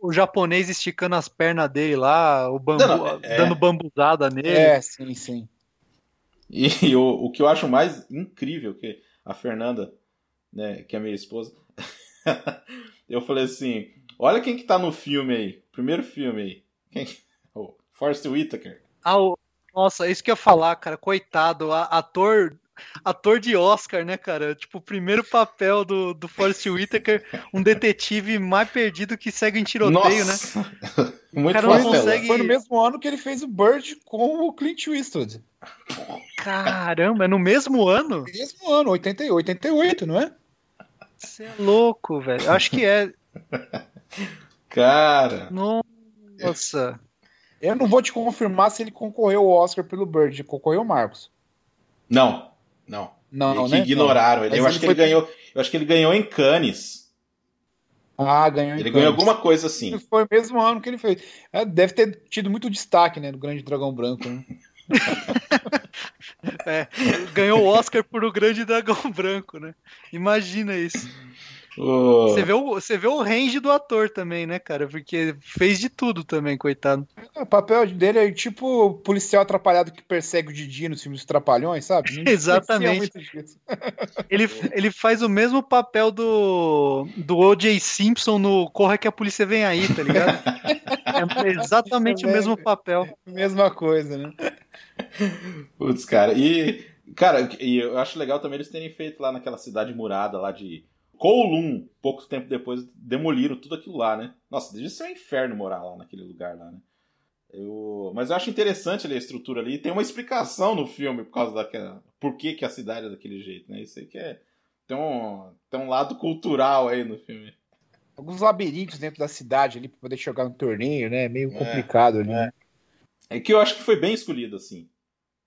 o japonês esticando as pernas dele lá, o bambu, não, não, é... dando bambuzada nele. É, sim, sim. E, e o, o que eu acho mais incrível, que a Fernanda, né, que é minha esposa, eu falei assim: olha quem que tá no filme aí, primeiro filme aí. Quem? O Forrest Whitaker. Ah, o, nossa, é isso que eu ia falar, cara. Coitado, ator ator de Oscar, né, cara? Tipo, o primeiro papel do, do Forrest Whitaker, um detetive mais perdido que segue em tiroteio, Nossa. né? Muito cara, não consegue... Foi no mesmo ano que ele fez o Bird com o Clint Eastwood. Caramba, é no mesmo ano? No mesmo ano, 88, 88, não é? Você é louco, velho. Acho que é. Cara. Nossa. Eu não vou te confirmar se ele concorreu ao Oscar pelo Bird. Concorreu o Marcos. Não, não. Não, que né? ignoraram não. ele. Eu acho que foi... ele ganhou. Eu acho que ele ganhou em Cannes. Ah, ganhou em Ele Cannes. ganhou alguma coisa assim. Foi o mesmo ano que ele fez. É, deve ter tido muito destaque, né? Do Grande Dragão Branco. Né? é, ganhou o Oscar por O Grande Dragão Branco, né? Imagina isso. Oh. Você, vê o, você vê o range do ator também, né, cara? Porque fez de tudo também, coitado. O papel dele é tipo o policial atrapalhado que persegue o Didi nos filmes Trapalhões, sabe? Exatamente. ele, ele faz o mesmo papel do, do O.J. Simpson no Corra que a Polícia Vem Aí, tá ligado? é exatamente o mesmo papel. Mesma coisa, né? Putz, cara. E, cara, e eu acho legal também eles terem feito lá naquela cidade murada lá de Kowloon, pouco tempo depois, demoliram tudo aquilo lá, né? Nossa, devia ser um inferno morar lá naquele lugar lá, né? Eu... Mas eu acho interessante ali, a estrutura ali. Tem uma explicação no filme por causa daquela. Por que, que a cidade é daquele jeito, né? Isso aí que é. Tem um, tem um lado cultural aí no filme. Alguns labirintos dentro da cidade ali pra poder jogar no torneio, né? Meio é, complicado ali, é. né? É que eu acho que foi bem escolhido, assim.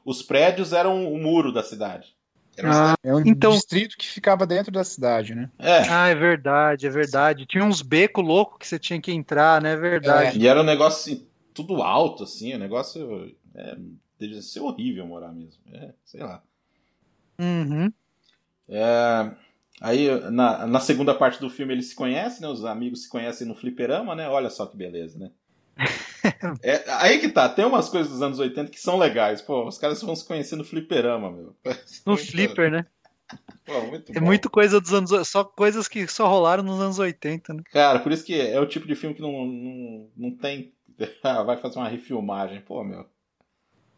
Os prédios eram o muro da cidade. Ah, é um então... distrito que ficava dentro da cidade, né? É. Ah, é verdade, é verdade. Tinha uns becos loucos que você tinha que entrar, né? É verdade. É. E era um negócio assim, tudo alto, assim, o negócio. É, devia ser horrível morar mesmo. É, sei lá. Uhum. É, aí, na, na segunda parte do filme, eles se conhecem, né? Os amigos se conhecem no fliperama, né? Olha só que beleza, né? É, aí que tá, tem umas coisas dos anos 80 que são legais. Pô, os caras vão se conhecer no fliperama, meu. No flipper, né? Pô, muito é bom. muito coisa dos anos. Só coisas que só rolaram nos anos 80, né? Cara, por isso que é o tipo de filme que não, não, não tem. Ah, vai fazer uma refilmagem, pô, meu.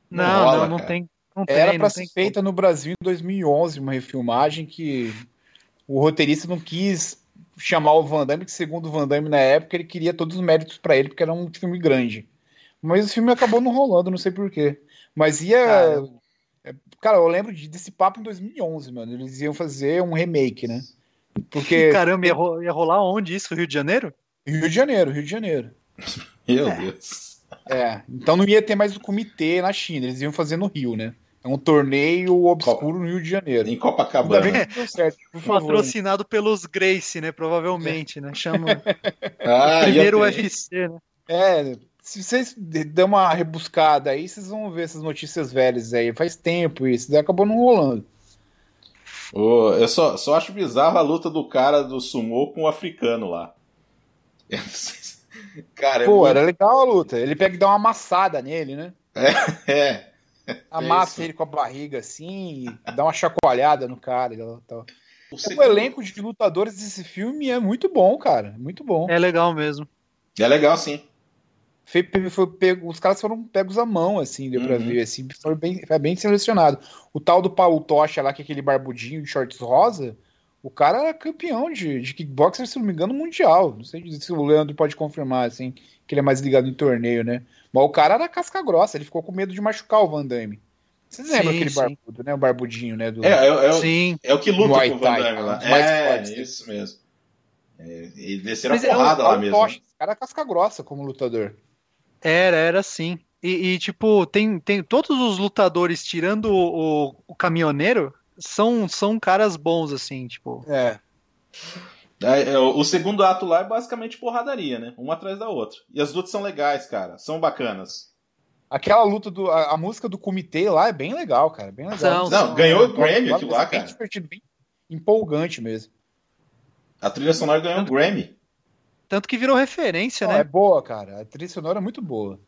Não, não, rola, não, não tem. Não Era tem, pra não ser tem feita no Brasil em 2011, uma refilmagem que o roteirista não quis chamar o Van Damme, que segundo o Van Damme na época ele queria todos os méritos para ele, porque era um filme grande. Mas o filme acabou não rolando, não sei porquê. Mas ia. Cara, cara eu lembro desse papo em 2011, mano. Eles iam fazer um remake, né? Porque. Caramba, ia, ro ia rolar onde isso? Rio de Janeiro? Rio de Janeiro, Rio de Janeiro. Meu Deus. É, então não ia ter mais o comitê na China, eles iam fazer no Rio, né? É um torneio obscuro no Rio de Janeiro. Em Copacabana. Ainda bem deu certo, por favor. Patrocinado pelos Grace, né? Provavelmente, né? Chama. Ah, Primeiro UFC, né? É, se vocês dão uma rebuscada aí, vocês vão ver essas notícias velhas aí. Faz tempo isso, daí acabou não rolando. Ô, eu só, só acho bizarro a luta do cara do sumô com o africano lá. Cara, é Pô, muito- era legal a luta. Ele pega e dá uma amassada nele, né? é. Amassa isso. ele com a barriga assim, e dá uma chacoalhada no cara e tal. O, o elenco de lutadores desse filme é muito bom, cara. Muito bom. É legal mesmo. É legal, sim. Foi, foi pego, os caras foram pegos à mão, assim, deu uhum. pra ver, assim, foi bem, foi bem selecionado. O tal do Paulo Tocha lá, que é aquele barbudinho de shorts rosa, o cara era campeão de, de kickboxer, se não me engano, mundial. Não sei se o Leandro pode confirmar, assim, que ele é mais ligado em torneio, né? Mas o cara era casca grossa, ele ficou com medo de machucar o Van Damme. Vocês lembram aquele sim. barbudo, né? O barbudinho, né? Do... É, é, é, sim. é o que luta com o Van Damme lá. É, isso mesmo. É, e desceram a porrada lá mesmo. Tocha, o cara é casca grossa como lutador. Era, era sim. E, e, tipo, tem, tem todos os lutadores, tirando o, o, o, caminhoneiro, são, são caras bons, assim, tipo. É. é. é o segundo ato lá é basicamente porradaria, né? Uma atrás da outra. E as lutas são legais, cara. São bacanas. Aquela luta do. A, a música do comitê lá é bem legal, cara. Bem legal. Não, não ganhou o Grammy aquilo lá, cara. Bem divertido, bem empolgante mesmo. A trilha sonora ganhou o Grammy. Tanto que virou referência, Não, né? É boa, cara. A trilha sonora é muito boa.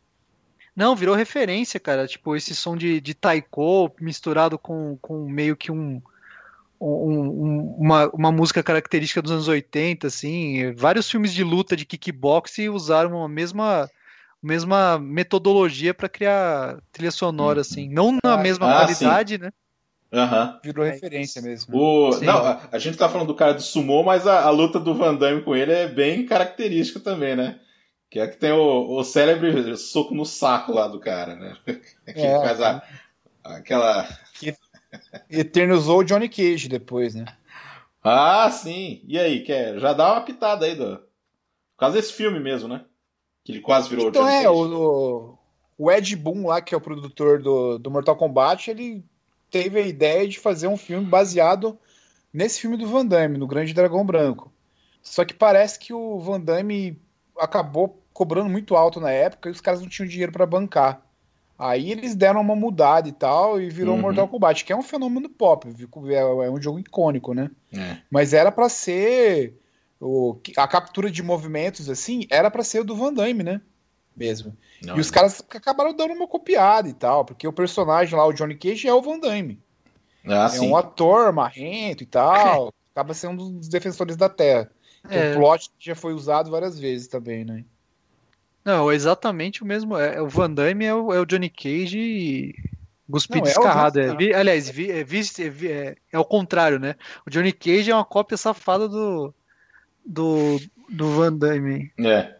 Não, virou referência, cara. Tipo, esse som de, de taiko misturado com, com meio que um, um, uma, uma música característica dos anos 80, assim. Vários filmes de luta de kickbox usaram a mesma, mesma metodologia para criar trilha sonora, assim. Não na ah, mesma ah, qualidade, sim. né? Uhum. Virou é referência mesmo. O... Não, a, a, gente tá falando do cara do sumô, mas a, a, luta do Van Damme com ele é bem característica também, né? Que é que tem o, o célebre soco no saco lá do cara, né? Que é, faz a, aquela. Que eternizou o Johnny Cage depois, né? Ah, sim. E aí, quer? Já dá uma pitada aí do. Por causa desse filme mesmo, né? Que ele quase virou então, o Johnny é, Cage. O, o Ed Boon lá, que é o produtor do, do Mortal Kombat, ele teve a ideia de fazer um filme baseado nesse filme do Van Damme, no Grande Dragão Branco. Só que parece que o Van Damme acabou cobrando muito alto na época e os caras não tinham dinheiro para bancar. Aí eles deram uma mudada e tal e virou uhum. Mortal Kombat, que é um fenômeno pop, é, é um jogo icônico, né? É. Mas era para ser o, a captura de movimentos assim, era para ser o do Van Damme, né? Mesmo. Não, e os caras acabaram dando uma copiada e tal, porque o personagem lá, o Johnny Cage, é o Van Damme. Ah, é sim. um ator marrento e tal. acaba sendo um dos defensores da Terra. É. O plot já foi usado várias vezes também, né? Não, exatamente o mesmo. É, o Van Damme é o, é o Johnny Cage e Guspi descarrado. É, vi, aliás, vi, é, vi, é, é, o contrário, né? O Johnny Cage é uma cópia safada do, do, do Van Damme. É.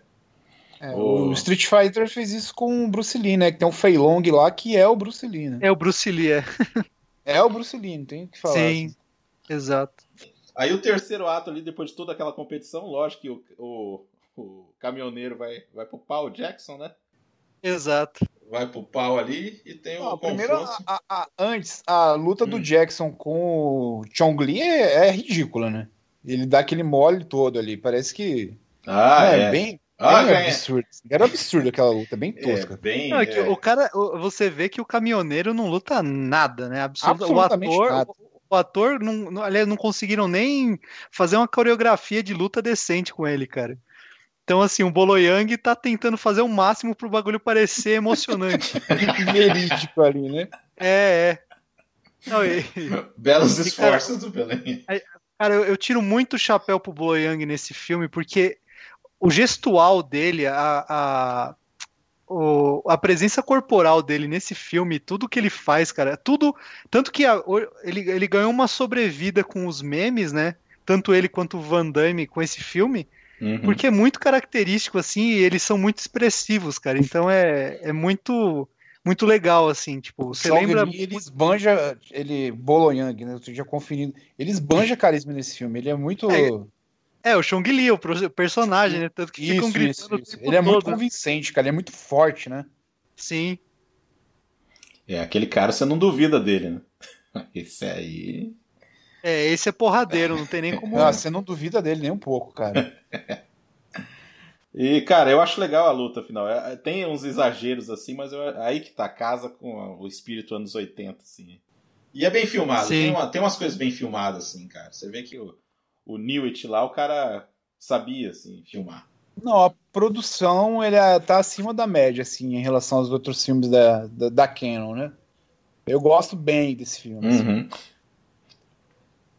É, o... o... Street Fighter fez isso com o Bruce Lee, né? Que tem um Fei Long lá que é o Bruce Lee, né? É o Bruce Lee, é. é o Bruce Lee, não tem o que falar. Sim, assim. exato. Aí o terceiro ato ali, depois de toda aquela competição, lógico que o, o, o caminhoneiro vai, vai pro pau, Jackson, né? Exato. Vai pro pau ali e tem o primeiro, a, a, antes, a luta hum. do Jackson com o Chong Li é, é, ridícula, né? Ele dá aquele mole todo ali, parece que... Ah, é. é. Bem, ah, é absurdo. Era absurdo aquela luta, bem é, tosca. É, bem, não, é que o cara, você vê que o caminhoneiro não luta nada, né? Absurdo. O ator, nada. o ator não, aliás, não conseguiram nem fazer uma coreografia de luta decente com ele, cara. Então, assim, o Boloyang tá tentando fazer o máximo pro bagulho parecer emocionante. Verídico ali, né? É, é. Não, e... Belos esforços cara, do Belém. Cara, eu, eu, tiro muito o chapéu pro Boloyang nesse filme, porque o gestual dele, a, a, o, a presença corporal dele nesse filme, tudo que ele faz, cara, tudo. Tanto que a, ele, ele ganhou uma sobrevida com os memes, né? Tanto ele quanto o Van Damme com esse filme. Uhum. Porque é muito característico, assim, e eles são muito expressivos, cara. Então é, é muito muito legal, assim, tipo, você lembra... Ele esbanja, ele, Boloyang, né, eu já conferindo, ele esbanja carisma nesse filme, ele é muito... É, é, o Chong Li, o personagem, né? Tanto que isso, ficam gritando isso, isso. Ele é muito convincente, cara. Ele é muito forte, né? Sim. É, aquele cara você não duvida dele, né? Esse aí. É, esse é porradeiro, não tem nem como. Ah, você não duvida dele nem um pouco, cara. e, cara, eu acho legal a luta final. É, tem uns exageros assim, mas eu, aí que tá, casa com o espírito anos 80, assim. E é bem filmado, tem, uma, tem umas coisas bem filmadas, assim, cara. Você vê que o o Newit lá, o cara sabia, assim, filmar. Não, a produção ele é, tá acima da média, assim, em relação aos outros filmes da, da, da Canon, né? Eu gosto bem desse filme. Assim.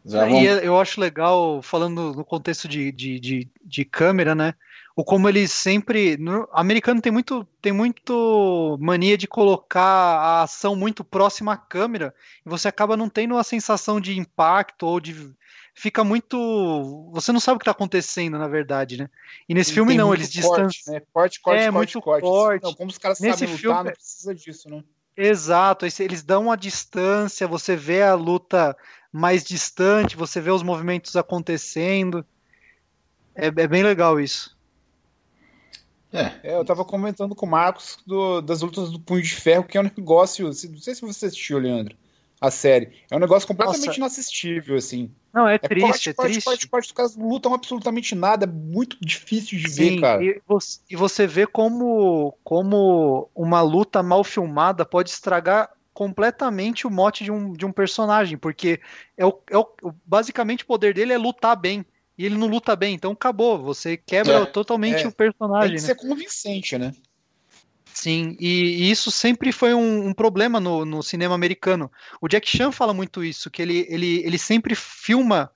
Já E vamos- eu acho legal, falando no contexto de, de, de, de câmera, né? O como eles sempre. No, americano tem muito, tem muito mania de colocar a ação muito próxima à câmera, e você acaba não tendo a sensação de impacto ou de. Fica muito. Você não sabe o que está acontecendo, na verdade, né? E nesse filme não, eles distanciam. né? Corte, corte, É, corte, muito corte. corte. Não, como os caras Nesse sabem filme- lutar, não precisa disso, né? Exato, eles dão uma distância, você vê a luta mais distante, você vê os movimentos acontecendo. É, é bem legal isso. É, É, eu tava comentando com o Marcos do- das lutas do Punho de Ferro, que é um negócio. Não sei se você assistiu, Leandro, a série. É um negócio completamente Nossa. inassistível, assim. Não, é É triste, corte, é corte, triste. corte, corte. Os caras lutam absolutamente nada. É muito difícil de Sim, ver, cara. e você, e você vê como, como uma luta mal filmada pode estragar completamente o mote de um, de um personagem, porque é o, é o, basicamente o poder dele é lutar bem, e ele não luta bem, então acabou, você quebra É, totalmente é. o Tem personagem, que né? ser convincente, né? Sim, e, e isso sempre foi um, um problema no, no cinema americano. O Jack Chan fala muito isso, que ele, ele, ele sempre filma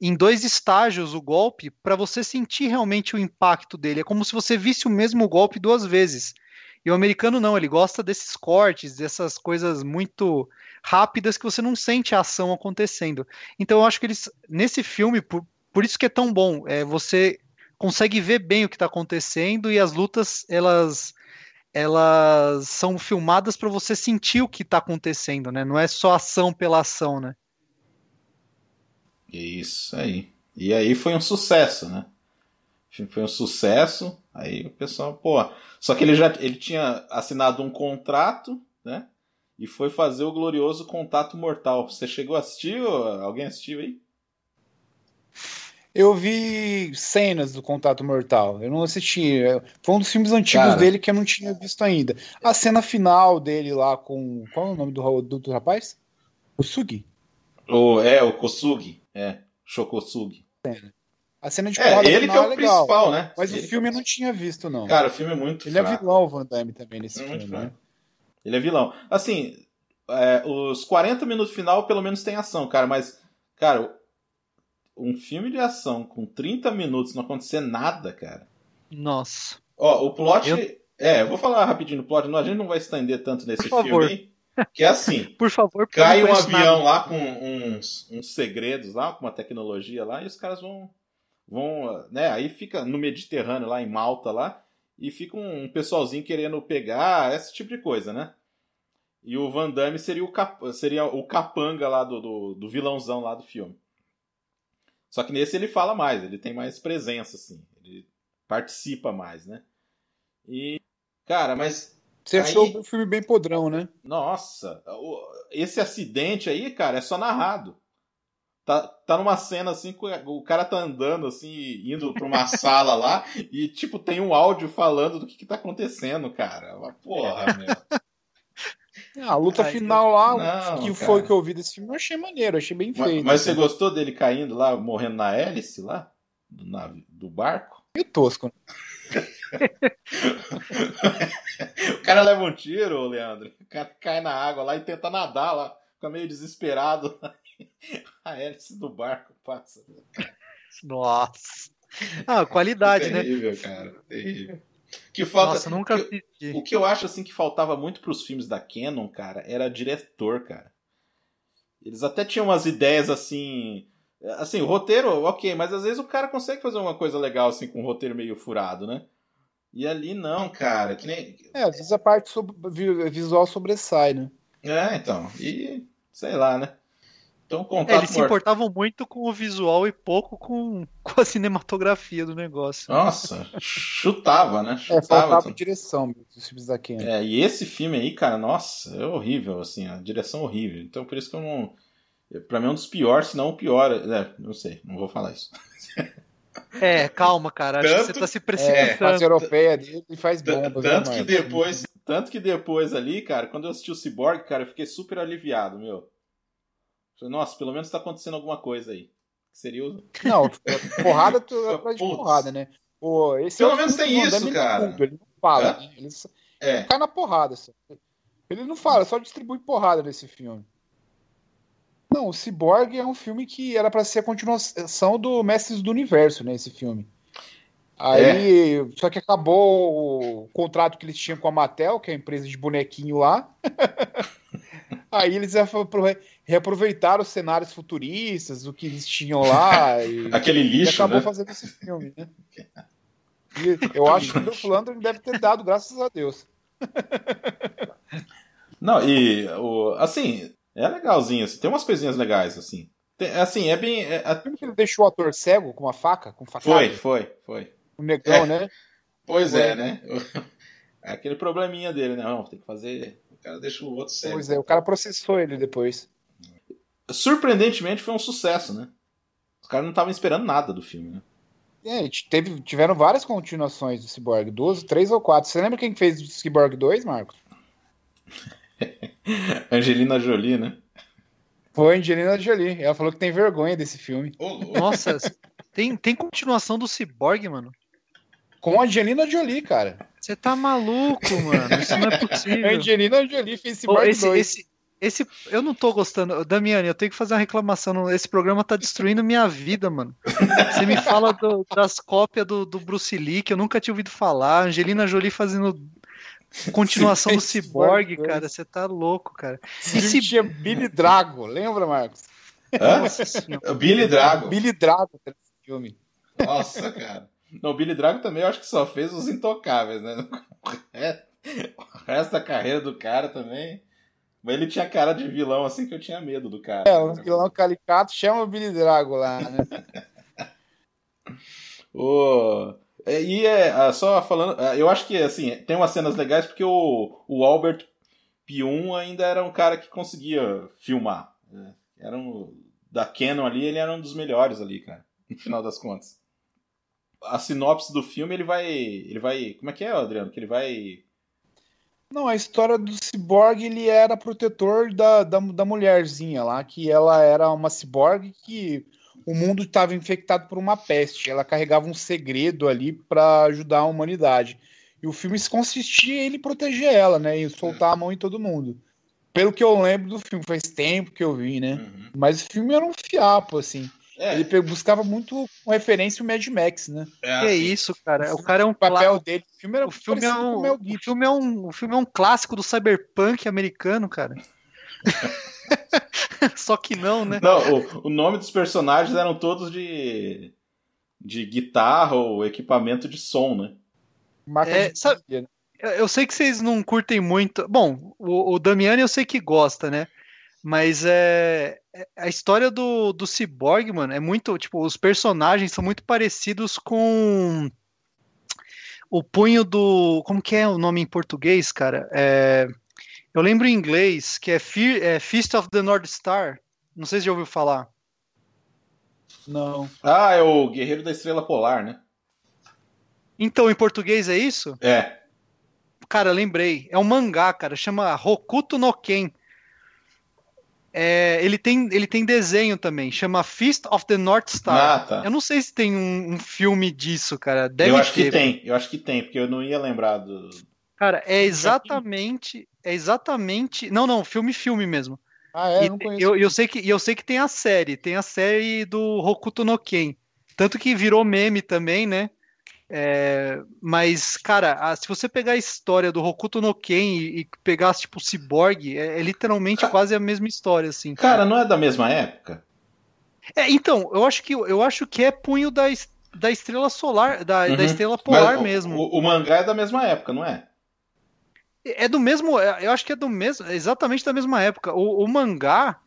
em dois estágios o golpe para você sentir realmente o impacto dele. É como se você visse o mesmo golpe duas vezes. E o americano não, ele gosta desses cortes, dessas coisas muito rápidas que você não sente a ação acontecendo. Então eu acho que eles, nesse filme, por, por isso que é tão bom, é, você consegue ver bem o que está acontecendo e as lutas, elas elas são filmadas para você sentir o que está acontecendo, né? Não é só ação pela ação, né? isso aí. E aí foi um sucesso, né? O filme Foi um sucesso. Aí o pessoal, pô. Só que ele já ele tinha assinado um contrato, né? E foi fazer o glorioso Contato Mortal. Você chegou a assistir? Alguém assistiu aí? Eu vi cenas do Contato Mortal. Eu não assisti. É, Foi um dos filmes antigos Cara. dele que eu não tinha visto ainda. A cena final dele lá com. Qual é o nome do, do, do rapaz? O Sugi. O, é, o Kosugi. É, Shokosugi. A cena de É, ele que é o legal. principal, né? Mas o Ele filme eu é não tinha visto, não. Cara, o filme é muito ele é fraco. vilão, o Van Damme, também, nesse É muito filme, né? fraco. Ele é vilão. Assim, é, os 40 minutos final pelo menos tem ação, cara, mas, cara, um filme de ação com 30 minutos não acontecer nada, cara. Nossa. Ó, o plot. Eu- É, eu vou falar rapidinho do plot, não, a gente não vai estender tanto nesse Por filme favor. Que é assim: Por favor, cai um avião nada. lá com uns, uns segredos lá, com uma tecnologia lá, e os caras vão. Vão né, aí fica no Mediterrâneo, lá em Malta, lá, e fica um pessoalzinho querendo pegar, esse tipo de coisa, né? E o Van Damme seria o, cap, seria o capanga lá do, do, do vilãozão lá do filme. Só que nesse ele fala mais, ele tem mais presença, assim. Ele participa mais, né? E. Cara, mas Você Aí- achou o filme bem podrão, né? nossa, esse acidente aí, cara, é só narrado. Tá, tá numa cena assim, o cara tá andando assim, indo pra uma sala lá, e tipo, tem um áudio falando do que, que tá acontecendo, cara. Uma Porra, meu. Ah, a luta Ai, final lá, Não, que cara. foi o que eu vi desse filme, eu achei maneiro, achei bem Mas, feito. mas você assim. gostou dele caindo lá, morrendo na hélice lá? Do, navi- do barco? Meio tosco. né? o cara leva um tiro, Leandro. O cara cai na água lá e tenta nadar lá. Fica meio desesperado. A hélice do barco passa. Nossa. Ah, qualidade, né? terrível, cara. Terrível. Que falta. Nossa, nunca que- assisti. O que eu acho assim que faltava muito pros filmes da Canon, cara, era diretor, cara. Eles até tinham umas ideias assim. Assim, o roteiro, ok, mas às vezes o cara consegue fazer uma coisa legal assim com um roteiro meio furado, né? E ali não, cara. Que nem... É, às vezes a parte sobre- vi- visual sobressai, né? É, então. E sei lá, né? Então, É, contato eles se mortal. importavam muito com o visual e pouco com, com a cinematografia do negócio. Nossa, chutava, né? É, Chutava. faltava tudo. direção dos filmes da Canon. É, e esse filme aí, cara, nossa, é horrível, assim, a direção é horrível. Então por isso que eu não. Pra mim é um dos piores, se não o pior. É, não sei, não vou falar isso. É, calma, cara. Acho que Tanto- você tá se É, a precipitando. europeia dele e faz bombas. né, Tanto que depois. Tanto que depois ali, cara, quando eu assisti o Cyborg, cara, eu fiquei super aliviado, meu. Nossa, pelo menos tá acontecendo alguma coisa aí. Que seria o. Não, porrada tu- é atrás de porrada, né? Pô, esse Pelo é menos tem isso, ele cara. não cumpre, Ele não fala, Hã? né? Ele só- É, cai na porrada. Só. Ele não fala, só distribui porrada nesse filme. Não, o Cyborg é um filme que era pra ser a continuação do Mestres do Universo, né? Esse filme. Aí, só que acabou o contrato que eles tinham com a Mattel, que é a empresa de bonequinho lá. Aí eles apro- reaproveitaram os cenários futuristas, o que eles tinham lá. E, Aquele e lixo, acabou né? fazendo esse filme, né? E eu acho que o Dolph Lundgren deve ter dado, graças a Deus. Não, e o, assim, é legalzinho, assim, tem umas coisinhas legais, assim. Tem- assim, é bem. é- a- filme que ele deixou o ator cego com uma faca, com facada, foi, foi, foi. o negão, É. né? Pois Foi. é, né? É aquele probleminha dele, né? Não, tem que fazer. O cara deixa o outro cego. Pois é, o cara processou ele depois. Surpreendentemente foi um sucesso, né? Os caras não estavam esperando nada do filme, né? É, teve, tiveram várias continuações do Cyborg, duas, três ou quatro. Você lembra quem fez o Cyborg 2, Marcos? Angelina Jolie, né? Foi Angelina Jolie. Ela falou que tem vergonha desse filme. Nossa, tem, tem continuação do Cyborg, mano? Com a Angelina Jolie, cara. Você tá maluco, mano. Isso não é A possível. Angelina Jolie fez Pô, Cyborg esse, 2. esse, esse, eu não tô gostando. Damiani, eu tenho que fazer uma reclamação. Esse programa tá destruindo minha vida, mano. Você me fala do- das cópias do, do Bruce Lee, que eu nunca tinha ouvido falar. Angelina Jolie fazendo continuação do Sim, Cyborg, Cyborg cara. Você tá louco, cara. Esse Esse filme tinha Billy Drago, lembra, Marcos? Hã? Nossa. O Billy Drago. Billy Drago filme. Nossa, cara. Não, o Billy Drago também eu acho que só fez os intocáveis, né? O resto- o resto da carreira do cara também. Mas ele tinha cara de vilão assim que eu tinha medo do cara. É, um vilão calicato chama o Billy Drago lá, né? O... é, E é, ah, só falando, ah, eu acho que assim, tem umas cenas legais porque o, o Albert P1 ainda era um cara que conseguia filmar. né? Era um, da Canon ali, ele era um dos melhores ali, cara, no final das contas. A sinopse do filme, ele vai. Ele vai. Como é que é, Adriano? Que ele vai. Não, a história do Cyborg, ele era protetor da, da, da mulherzinha lá, que ela era uma cyborg que o mundo estava infectado por uma peste. Ela carregava um segredo ali para ajudar a humanidade. E o filme consistia em ele proteger ela, né? E soltar a mão em todo mundo. Pelo que eu lembro do filme, faz tempo que eu vi, né? Uhum. Mas o filme era um fiapo, assim. É, Ele buscava muito com referência o Mad Max, né? é Que assim. isso, cara. O cara é um O papel dele, o filme era O filme, é um, o o, filme é um, o filme é um clássico do cyberpunk americano, cara. Só que não, né? Não, o, o nome dos personagens eram todos de. de guitarra ou equipamento de som, né? Marca É, de sabe- né? Eu- Eu sei que vocês não curtem muito. Bom, o, o Damiani eu sei que gosta, né? Mas é, é- a história do, do Cyborg, mano, é muito. Tipo, os personagens são muito parecidos com o punho do. Como que é o nome em português, cara? É, eu lembro em inglês que é, Fear, é Fist of the North Star. Não sei se já ouviu falar. Não. Ah, é o Guerreiro da Estrela Polar, né? Então, em português é isso? É. Cara, lembrei. É um mangá, cara. Chama Hokuto no Ken. É, ele, tem, ele tem desenho também. Chama Fist of the North Star. Ah, tá. Eu não sei se tem um, um filme disso, cara. Deve eu acho ter. que tem, eu acho que tem, porque eu não ia lembrar do. Cara, é exatamente. É exatamente. Não, não, filme, filme mesmo. Ah, é? E não conheço. eu, eu, sei que, e eu sei que tem a série. Tem a série do Hokuto no Ken. Tanto que virou meme também, né? É, mas, cara, a- se você pegar a história do Hokuto no Ken e, e pegar, tipo, o Cyborg, é, é literalmente quase a mesma história, assim. Cara, não é da mesma época? É, então, eu acho que, eu acho que é punho da, da estrela solar, da, Uhum. da estrela polar Mas mesmo. O, o mangá é da mesma época, não é? É do mesmo, é- eu acho que é do mesmo, exatamente da mesma época. O, o mangá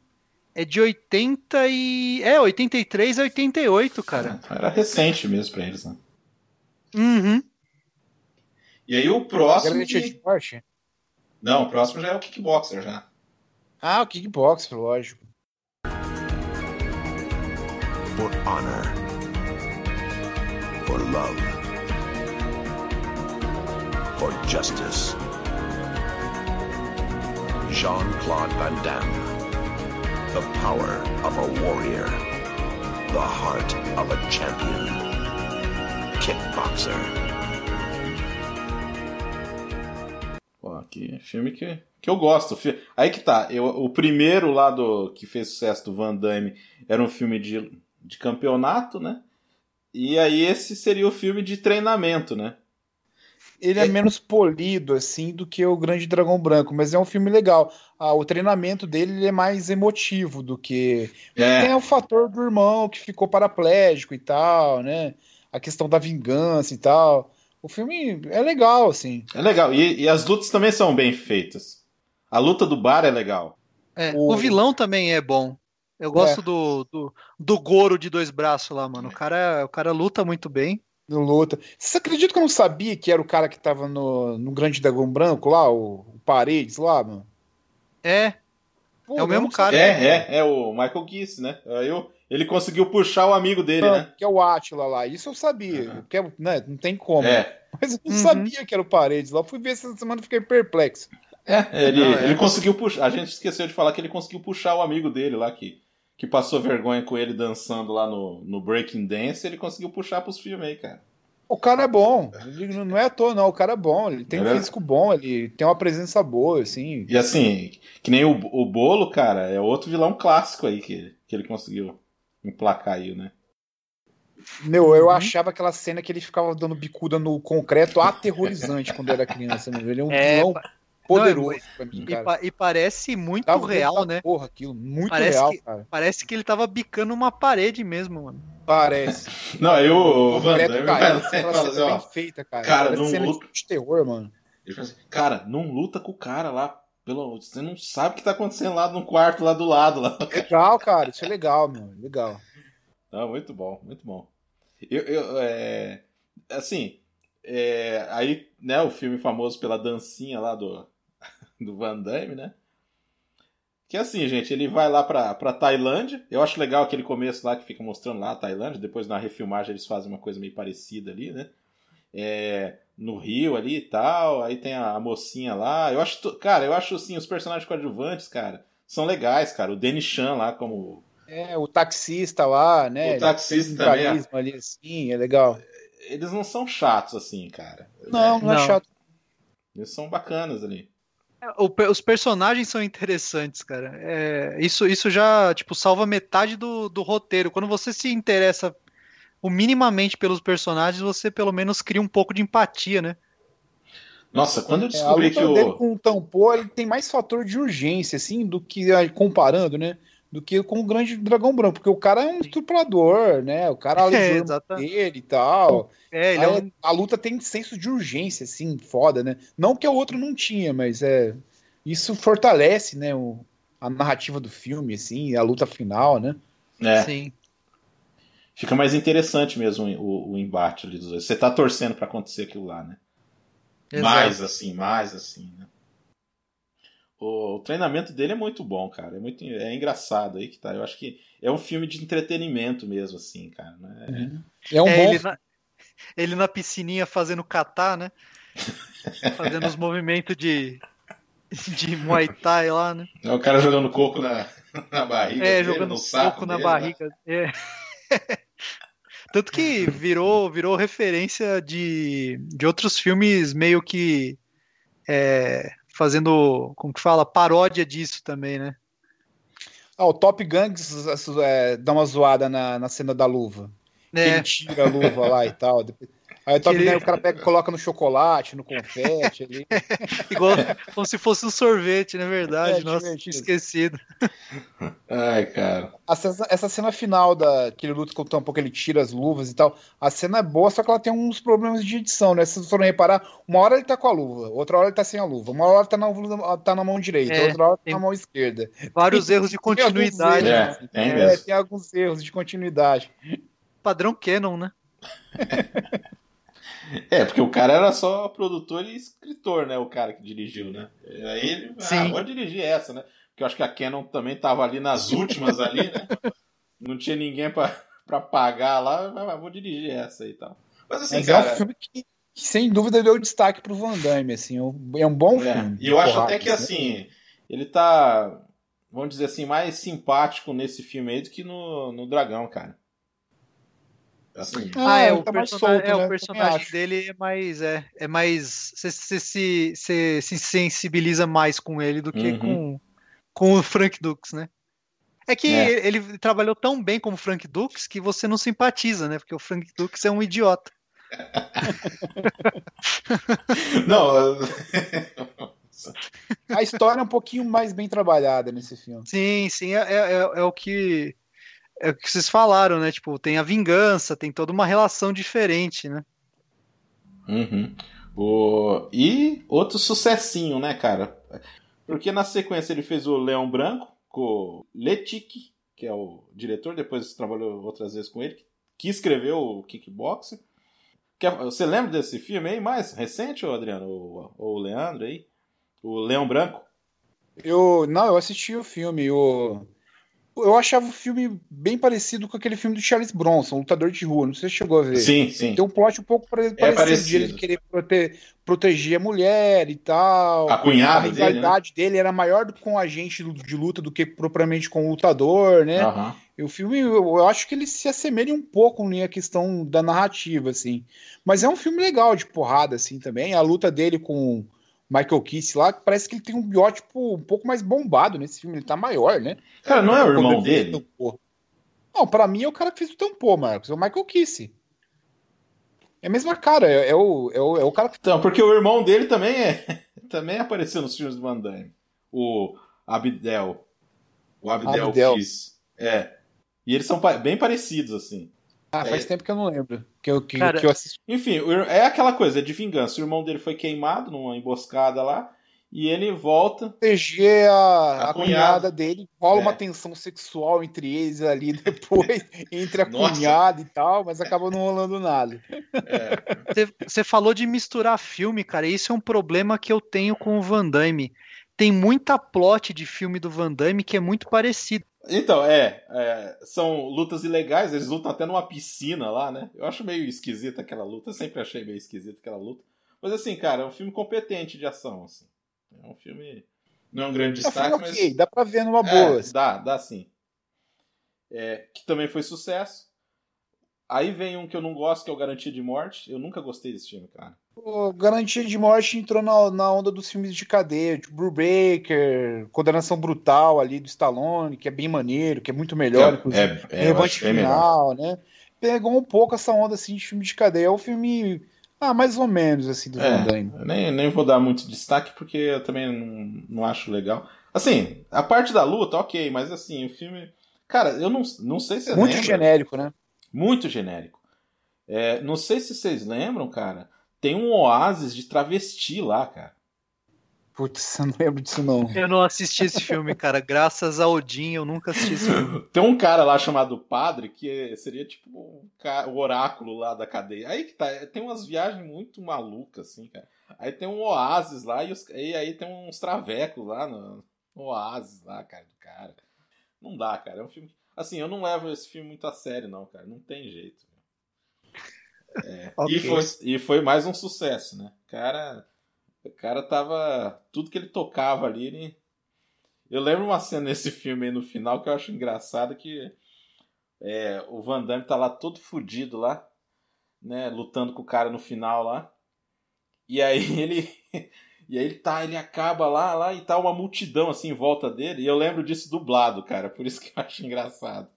é de 80 e... É, 83 a 88, cara. Era recente mesmo pra eles, né? Uhum. E aí o próximo. Que- de morte? Não, o próximo já é o Kickboxer já. Ah, o kickbox, lógico. for honor, for love, for justice. Jean Claude Van Damme. The power of a warrior, the heart of a champion. Kickboxer. Pô, que filme que, que eu gosto. Aí que tá, eu, o primeiro lá do que fez sucesso do Van Damme era um filme de, de campeonato, né? E aí esse seria o filme de treinamento, né? Ele é, é menos polido, assim, do que o Grande Dragão Branco, mas é um filme legal. Ah, o treinamento dele é mais emotivo do que. É. Tem o fator do irmão que ficou paraplégico e tal, né? A questão da vingança e tal. O filme é legal, assim. É legal. E, e as lutas também são bem feitas. A luta do bar é legal. É, o... o vilão também é bom. Eu gosto é. do, do, do Goro de dois braços lá, mano. O cara, o cara luta muito bem. Luta. Você acredita que eu não sabia que era o cara que tava no, no Grande Dragão Branco lá, o, o Paredes lá, mano? É. Pô, é o mesmo cara. É, é, é o Michael Kiss, né? Eu, ele conseguiu puxar o amigo dele, né? Que é o Atila lá. Isso eu sabia. Uhum. Porque, né, não tem como. É. Mas eu não uhum. sabia que era o Paredes lá. Eu fui ver essa semana e fiquei perplexo. É, ele, não, é. ele conseguiu puxar. A gente esqueceu de falar que ele conseguiu puxar o amigo dele lá, que que passou vergonha com ele dançando lá no, no Breaking Dance, ele conseguiu puxar pros filmes aí, cara. O cara é bom, ele não é à toa, não. O cara é bom, ele tem é um físico bom, ele tem uma presença boa, assim. E assim, que nem o, o Bolo, cara, é outro vilão clássico aí que, que ele conseguiu emplacar aí, né? Meu, eu uhum. achava aquela cena que ele ficava dando bicuda no concreto aterrorizante quando era criança, meu. Ele é um é, vilão poderoso não, pra mim, cara. E, e parece muito tava real, né? Porra, aquilo, muito parece real, que, cara. Parece que ele tava bicando uma parede mesmo, mano. Parece. não, eu. O Van Damme fala assim, ó. Feita, cara. Cara, não luta. De terror, mano. Ele fala assim, cara, não luta com o cara lá. Pelo... Você não sabe o que tá acontecendo lá no quarto, lá do lado. Lá. Legal, cara. Isso é legal, meu. Legal. Não, muito bom, muito bom. Eu, eu é... Assim, é... aí, né, o filme famoso pela dancinha lá do, do Van Damme, né? Que assim, gente, ele vai lá pra, pra Tailândia. Eu acho legal aquele começo lá que fica mostrando lá a Tailândia. Depois na refilmagem eles fazem uma coisa meio parecida ali, né? É, no Rio ali e tal. Aí tem a, a mocinha lá. Eu acho, cara, eu acho assim, os personagens coadjuvantes, cara, são legais, cara. O Danny Chan lá como. É, o taxista lá, né? O taxista também. É. Ali, assim, é legal. Eles não são chatos assim, cara. Não, não, é não é chato. Eles são bacanas ali. O, os personagens são interessantes, cara. É, isso, isso já, tipo, salva metade do, do roteiro. Quando você se interessa o minimamente pelos personagens, você pelo menos cria um pouco de empatia, né? Nossa, quando eu descobri é, que o. Dele com o Tampô, ele tem mais fator de urgência, assim, do que comparando, né? Do que com o grande dragão branco, porque o cara é um estuprador, né? O cara é, ele e tal. É, é um... A luta tem senso de urgência, assim, foda, né? Não que o outro não tinha, mas é. Isso fortalece, né? O, a narrativa do filme, assim, a luta final, né? É. Sim. Fica mais interessante mesmo o, o embate ali dos dois. Você tá torcendo para acontecer aquilo lá, né? Exato. Mais assim, mais assim, né? O, o, treinamento dele é muito bom, cara. É muito é engraçado aí que tá. Eu acho que é um filme de entretenimento mesmo, assim, cara. Né? É, é um é, bom ele na piscininha fazendo catar, né? fazendo os movimentos de, de Muay Thai lá, né? É o cara jogando coco na, na barriga. É, dele, jogando coco na dele, barriga. Né? É. Tanto que virou, virou referência de, de outros filmes meio que é, fazendo, como que fala, paródia disso também, né? Ah, o Top Gangs é, dá uma zoada na, na cena da luva. É. Ele tira a luva lá e tal. Aí o Top ele... o cara pega coloca no chocolate, no confete ali. Igual como se fosse um sorvete, na verdade. É, Nossa, tinha esquecido. Ai, cara. Essa, essa cena final da que ele luta com o tampão, que ele tira as luvas e tal, a cena é boa, só que ela tem uns problemas de edição, né? Se vocês forem reparar, uma hora ele tá com a luva, outra hora ele tá sem a luva, uma hora tá na, tá na mão direita, é, outra hora tá na mão esquerda. Vários erros de continuidade. Erros, é, tem, é, tem alguns erros de continuidade padrão Canon, né? é, porque o cara era só produtor e escritor, né? O cara que dirigiu, né? Aí ele, Sim. ah, vou dirigir essa, né? Porque eu acho que a Canon também tava ali nas últimas ali, né? Não tinha ninguém pra, pra pagar lá, mas vou dirigir essa e tal. Mas assim, mas cara... É um filme que, que, sem dúvida deu destaque pro Van Damme, assim, é um bom é. filme. E eu acho até que, né? assim, ele tá, vamos dizer assim, mais simpático nesse filme aí do que no, no Dragão, cara. Assim, Ah, é, ele o tá solto, é, né? o personagem dele é mais. É, é mais. Você se, cê se sensibiliza mais com ele do que Uhum. com, com o Frank Dux, né? É que É. ele trabalhou tão bem como Frank Dux que você não simpatiza, né? Porque o Frank Dux é um idiota. não, A história é um pouquinho mais bem trabalhada nesse filme. Sim, sim, é, é, é- é o que. É o que vocês falaram, né? Tipo, tem a vingança, tem toda uma relação diferente, né? Uhum. O... E outro sucessinho, né, cara? Porque na sequência ele fez o Leão Branco com o Letic, que é o diretor, depois trabalhou outras vezes com ele, que escreveu o Kickboxer. Quer- Você lembra desse filme aí mais recente, Adriano? Ou ou o Leandro aí? O Leão Branco? Eu, não, eu assisti o filme. Eu, eu achava o filme bem parecido com aquele filme do Charles Bronson, Lutador de Rua. Não sei se você chegou a ver. Sim, sim. Tem um plot um pouco pare- parecido, parecido. de ele querer prote- proteger a mulher e tal. A A cunhada dele, né? rivalidade dele era maior com o agente do- de luta do que propriamente com o lutador, né? Aham. E o filme, eu, acho que ele se assemelha um pouco na questão da narrativa, assim. Mas é um filme legal de porrada, assim, também. A luta dele com Michael Kiss lá, parece que ele tem um biótipo um pouco mais bombado nesse filme. Ele tá maior, né? Cara, não é o irmão dele? Não, pra mim é o cara que fez o tampô, Marcos. É o Michael Kiss. É a mesma cara, é, é o, é, o, é o cara que. Então, porque o irmão dele também é também apareceu nos filmes do Van Damme. O Abdel. O Abdel, Abdel. Kiss. É. E eles são bem parecidos, assim. Ah, faz É. tempo que eu não lembro. Que eu, que, Cara, que eu assisti. Enfim, é aquela coisa, é de vingança. O irmão dele foi queimado numa emboscada lá. E ele volta. proteger a, A a cunhada. dele. Rola É. uma tensão sexual entre eles ali depois, entre a Nossa. cunhada e tal, mas acaba não rolando nada. Você falou de misturar filme, cara. e Isso é um problema que eu tenho com o Van Damme. Tem muita plot de filme do Van Damme que é muito parecido. Então, é, é, São lutas ilegais. Eles lutam até numa piscina lá, né? Eu acho meio esquisita aquela luta. Eu sempre achei meio esquisita aquela luta. Mas assim, cara, é um filme competente de ação, assim. É um filme. Não é um grande É filme destaque, mas. ok, dá pra ver numa É, boa. assim. dá, dá sim. É, que também foi sucesso. Aí vem um que eu não gosto, que é o Garantia de Morte. Eu nunca gostei desse filme, cara. O Garantia de Morte entrou na, na onda dos filmes de cadeia, tipo Brubaker, Condenação Brutal ali do Stallone, que é bem maneiro, que é muito melhor, é, é, eu Revanche bem melhor. Final, né? Pegou um pouco essa onda assim de filme de cadeia. É um filme, ah, mais ou menos assim do É, nem, nem vou dar muito destaque porque eu também não, não acho legal. Assim, a parte da luta, ok, mas assim, o filme. Cara, eu não, não sei se Muito lembra. genérico, né? Muito genérico. É, não sei se vocês lembram, cara. Tem um oásis de travesti lá, cara. Putz, eu não lembro disso não. Eu não assisti esse filme, cara. Graças ao Odin, eu nunca assisti esse filme. Tem um cara lá chamado Padre que seria tipo o, ca- o oráculo lá da cadeia. Aí que tá, tem umas viagens muito malucas, assim, cara. Aí tem um oásis lá e, os- e aí tem uns travecos lá no, no oásis lá, cara, do cara. Não dá, cara. É um filme. Assim, eu não levo esse filme muito a sério, não, cara. Não tem jeito. É, Ok. e, foi, e foi mais um sucesso, né? O cara, o cara tava. Tudo que ele tocava ali, ele. Eu lembro uma cena nesse filme aí no final que eu acho engraçado que é, o Van Damme tá lá todo fudido lá, né? Lutando com o cara no final lá. E aí ele. E aí ele tá, ele acaba lá, lá e tá uma multidão assim em volta dele. E eu lembro disso dublado, cara. Por isso que eu acho engraçado.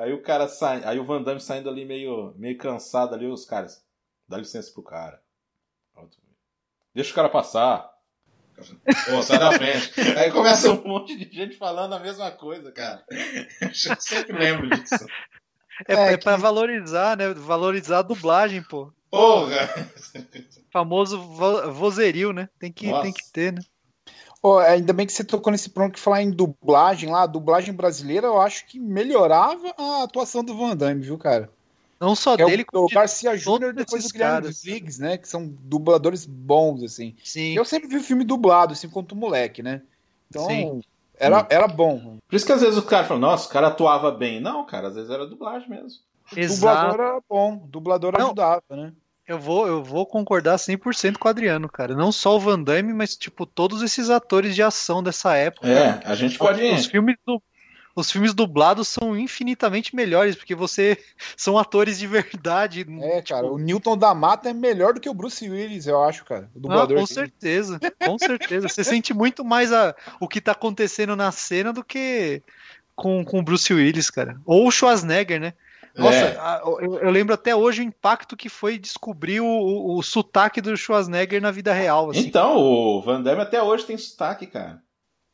Aí o cara sai, aí o Van Damme saindo ali meio, meio cansado ali, os caras. Dá licença pro cara. Deixa o cara passar. Pô, sai da frente. Aí começa um monte de gente falando a mesma coisa, cara. Eu sempre lembro disso. É, É é pra valorizar, né? Valorizar a dublagem, pô. Porra! Famoso vo vozerio, né? Tem que, Nossa. tem que ter, né? Ó, ainda bem que você tocou nesse ponto que falar em dublagem lá, a dublagem brasileira, eu acho que melhorava a atuação do Van Damme, viu, cara? Não só Que é dele, o, como o de Garcia Júnior depois do Guilherme caras. Briggs, né? Que são dubladores bons, assim. Sim. Eu sempre vi o filme dublado, assim, quanto moleque, né? Então, Sim. era, era bom. Por isso que às vezes o cara fala, nossa, o cara atuava bem. Não, cara, às vezes era dublagem mesmo. Exato. Dublador era bom, dublador Não. ajudava, né? Eu vou, eu vou concordar 100% com o Adriano, cara. Não só o Van Damme, mas tipo todos esses atores de ação dessa época. É, a gente pode. Os filmes do os filmes dublados são infinitamente melhores, porque você são atores de verdade. É, tipo... cara, o Newton da Mata é melhor do que o Bruce Willis, eu acho, cara. O dublador ah, com certeza, com certeza. Você sente muito mais a, o que tá acontecendo na cena do que com, com o Bruce Willis, cara. Ou o Schwarzenegger, né? Nossa, é. eu, eu, lembro até hoje o impacto que foi descobrir o, o, o sotaque do Schwarzenegger na vida real. Assim. Então, o Van Damme até hoje tem sotaque, cara.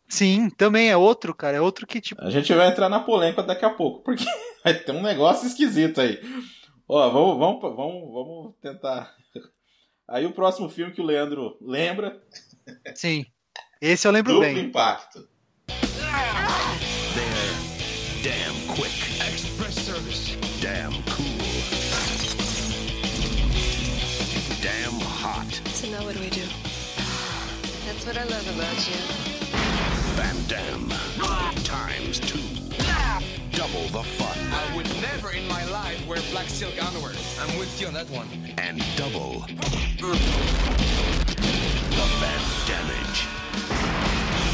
Sim, também é outro, cara. É outro que tipo. A gente vai entrar na polêmica daqui a pouco, porque vai ter um negócio esquisito aí. Ó, vamos, vamos, vamos, vamos tentar. Aí o próximo filme que o Leandro lembra. Sim. Esse eu lembro Duplo bem. impacto. They're damn quick. That's what I love about you. Van Damme. Times two. Double the fun. I would never in my life wear black silk underwear. I'm with you on that one. And double the bad damage.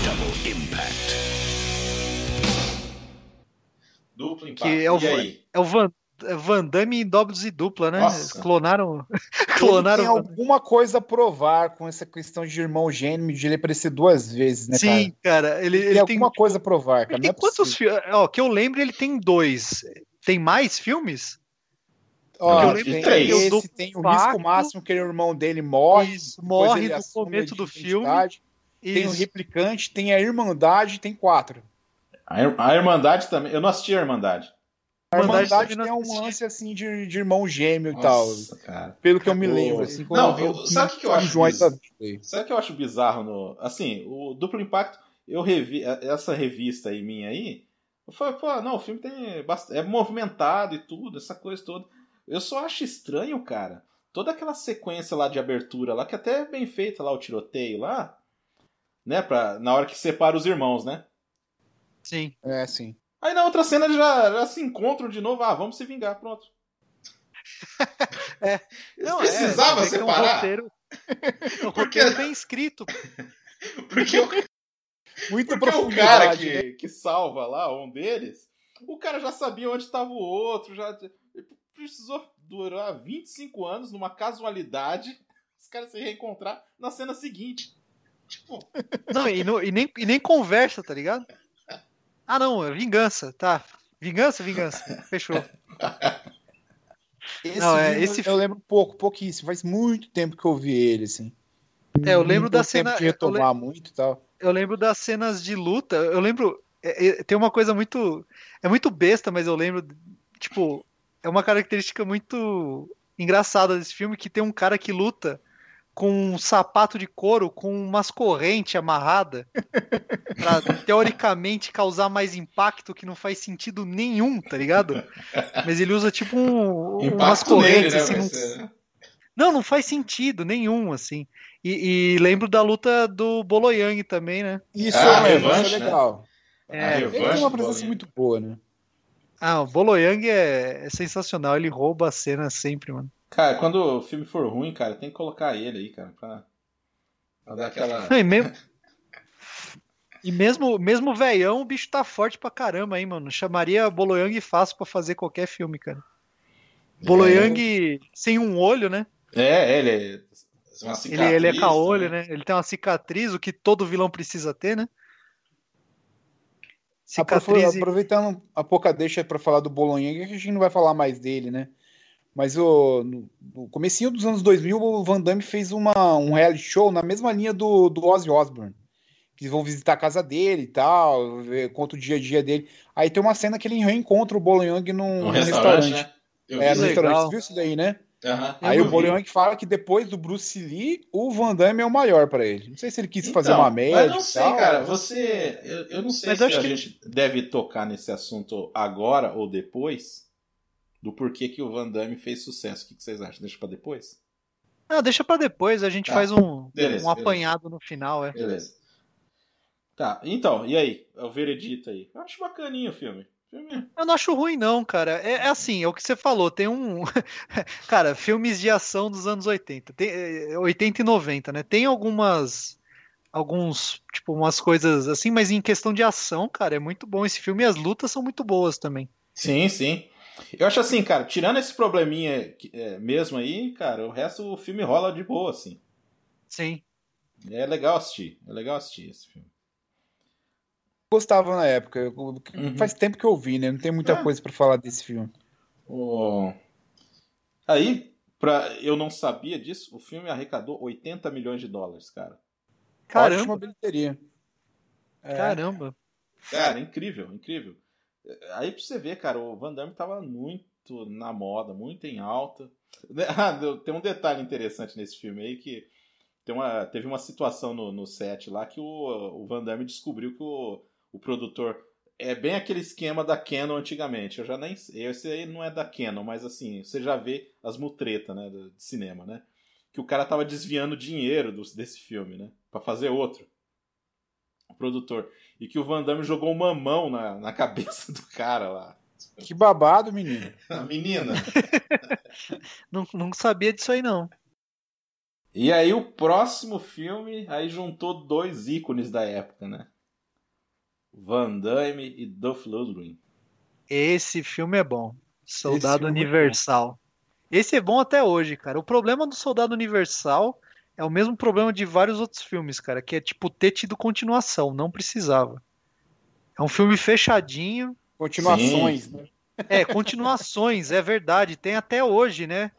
Double impact. Duplo impacto. Que é o, e aí? é o Van, Van Damme em dobros e dupla, né? Nossa. Clonaram. Ele clonaram. tem alguma coisa a provar com essa questão de irmão gêmeo, de ele aparecer duas vezes, né, Sim, cara. Ele, Ele, ele tem tem. alguma coisa a provar, cara. Ele não é tem quantos filmes? Ó, que eu lembro, ele tem dois. Tem mais filmes? Ó, Eu lembro tem três. esse, tem o risco máximo que o irmão dele morre. Isso, morre no começo do filme. identidade. Tem o Isso. replicante, tem a Irmandade, tem quatro. A, Ir- a Irmandade também. Eu não assisti a Irmandade. A Irmandade Irmandade também tem um lance assim de, de irmão gêmeo e tal. Nossa, cara. Pelo que eu me lembro, assim. Não, eu sabe o que que eu acho. Sabe que eu acho bizarro no. Assim, o Duplo Impacto, eu revi. Essa revista aí minha aí. Eu falei, pô, não, o filme tem bast- é movimentado e tudo, essa coisa toda. Eu só acho estranho, cara. Toda aquela sequência lá de abertura lá, que até é bem feita lá, o tiroteio lá. Né? Pra, na hora que separa os irmãos, né? Sim. É, sim. Aí na outra cena eles já, já se encontram de novo. Ah, vamos se vingar, pronto. É. Não, precisavam é, separar. É um roteiro, um roteiro bem escrito. Porque o Muita Porque o cara né? que, que salva lá, um deles, o cara já sabia onde estava o outro, já precisou durar 25 anos numa casualidade, os caras se reencontrar na cena seguinte. Tipo, Não, e, não- e nem, e nem conversa, tá ligado? Ah, não, é vingança, tá. Vingança, vingança. Fechou. Esse, Não, é, esse eu lembro pouco, pouquíssimo. Faz muito tempo que eu vi ele, assim. É, eu lembro da cena- De eu retomar muito e tal. Eu lembro das cenas de luta. Eu lembro. é, é, tem uma coisa muito. É muito besta, mas eu lembro. Tipo, é uma característica muito engraçada desse filme que tem um cara que luta com um sapato de couro com umas correntes amarrada pra teoricamente causar mais impacto que não faz sentido nenhum, tá ligado? Mas ele usa tipo um, umas impacto nele, correntes né? assim, não- né? não, não faz sentido nenhum, assim. E, e lembro da luta do Boloyang também, né? Isso Ah, é, revanche, isso é né? legal. A É, Ele revanche tem uma presença muito boa, né? Ah, o Boloyang é, é sensacional, ele rouba a cena sempre, mano. Cara, quando o filme for ruim, cara, tem que colocar ele aí, cara, pra, pra dar aquela. E mesmo, e mesmo, mesmo velhão, o bicho tá forte pra caramba aí, mano. Chamaria Boloyang fácil pra fazer qualquer filme, cara. Boloyang sem um olho, né? É, ele é. Uma Ele, ele é caolho, né? Ele tem uma cicatriz, o que todo vilão precisa ter, né? Cicatriz. Aproveitando a pouca deixa pra falar do Bolonha, que a gente não vai falar mais dele, né? Mas o, no, comecinho dos anos 2000, o Van Damme fez uma, um reality show na mesma linha do, do Ozzy Osbourne. Que vão visitar a casa dele e tal, ver, conta o dia a dia dele. Aí tem uma cena que ele reencontra o Bolognang num, Um num restaurante, restaurante. né? Eu É, no. Legal. restaurante. Você viu isso daí, né? Aham. Aí Eu o vi. Bolognang fala que depois do Bruce Lee, o Van Damme é o maior pra ele. Não sei se ele quis fazer Então, uma média. Mas não e sei, tal. cara. Você. Eu, eu não sei Mas se a que- gente deve tocar nesse assunto agora ou depois. Do porquê que o Van Damme fez sucesso. O que vocês acham? Deixa pra depois? Ah, deixa pra depois, a gente Tá. faz um, Beleza, um apanhado no final, é. Beleza. Tá, então, e aí? É o veredito aí. Eu acho bacaninho o filme. Filme- Eu não acho ruim, não, cara. É, é assim, é o que você falou. Tem um. cara, filmes de ação dos anos 80. Tem, é, 80 e 90, né? Tem algumas. alguns, tipo, umas coisas assim, mas em questão de ação, cara, é muito bom esse filme e as lutas são muito boas também. Sim, sim. Eu acho assim, cara, tirando esse probleminha é, mesmo aí, cara, o resto do filme rola de boa, assim. Sim. É legal assistir, é legal assistir esse filme. Gostava na época. eu- Uhum. Faz tempo que eu vi, né? Não tem muita Ah. coisa pra falar desse filme. O- Aí, pra... eu não sabia disso, o filme arrecadou 80 milhões de dólares, cara. Ótima Caramba, bilheteria. É. caramba. Cara, incrível, incrível. Aí pra você ver, cara, o Van Damme tava muito na moda, muito em alta. Ah, tem um detalhe interessante nesse filme aí que uma, teve uma situação no, no set lá que o, o Van Damme descobriu que o, o produtor. É bem aquele esquema da Canon antigamente. Eu já nem sei. Esse aí não é da Canon, mas assim, você já vê as mutretas, né? do- De cinema, né? Que o cara tava desviando dinheiro dos- desse filme, né? Pra fazer outro. O produtor. E que o Van Damme jogou uma mão na, na cabeça do cara lá. Que babado, menino. Menina. Não, não sabia disso aí, não. E aí o próximo filme aí juntou dois ícones da época, né? Van Damme e Dolph Lundgren. Esse filme é bom. Soldado filme é Universal. Esse é bom até hoje, cara. O problema do Soldado Universal é o mesmo problema de vários outros filmes, cara, que é tipo ter tido continuação, não precisava. É um filme fechadinho. Continuações, né? É, continuações, é verdade. Tem até hoje, né?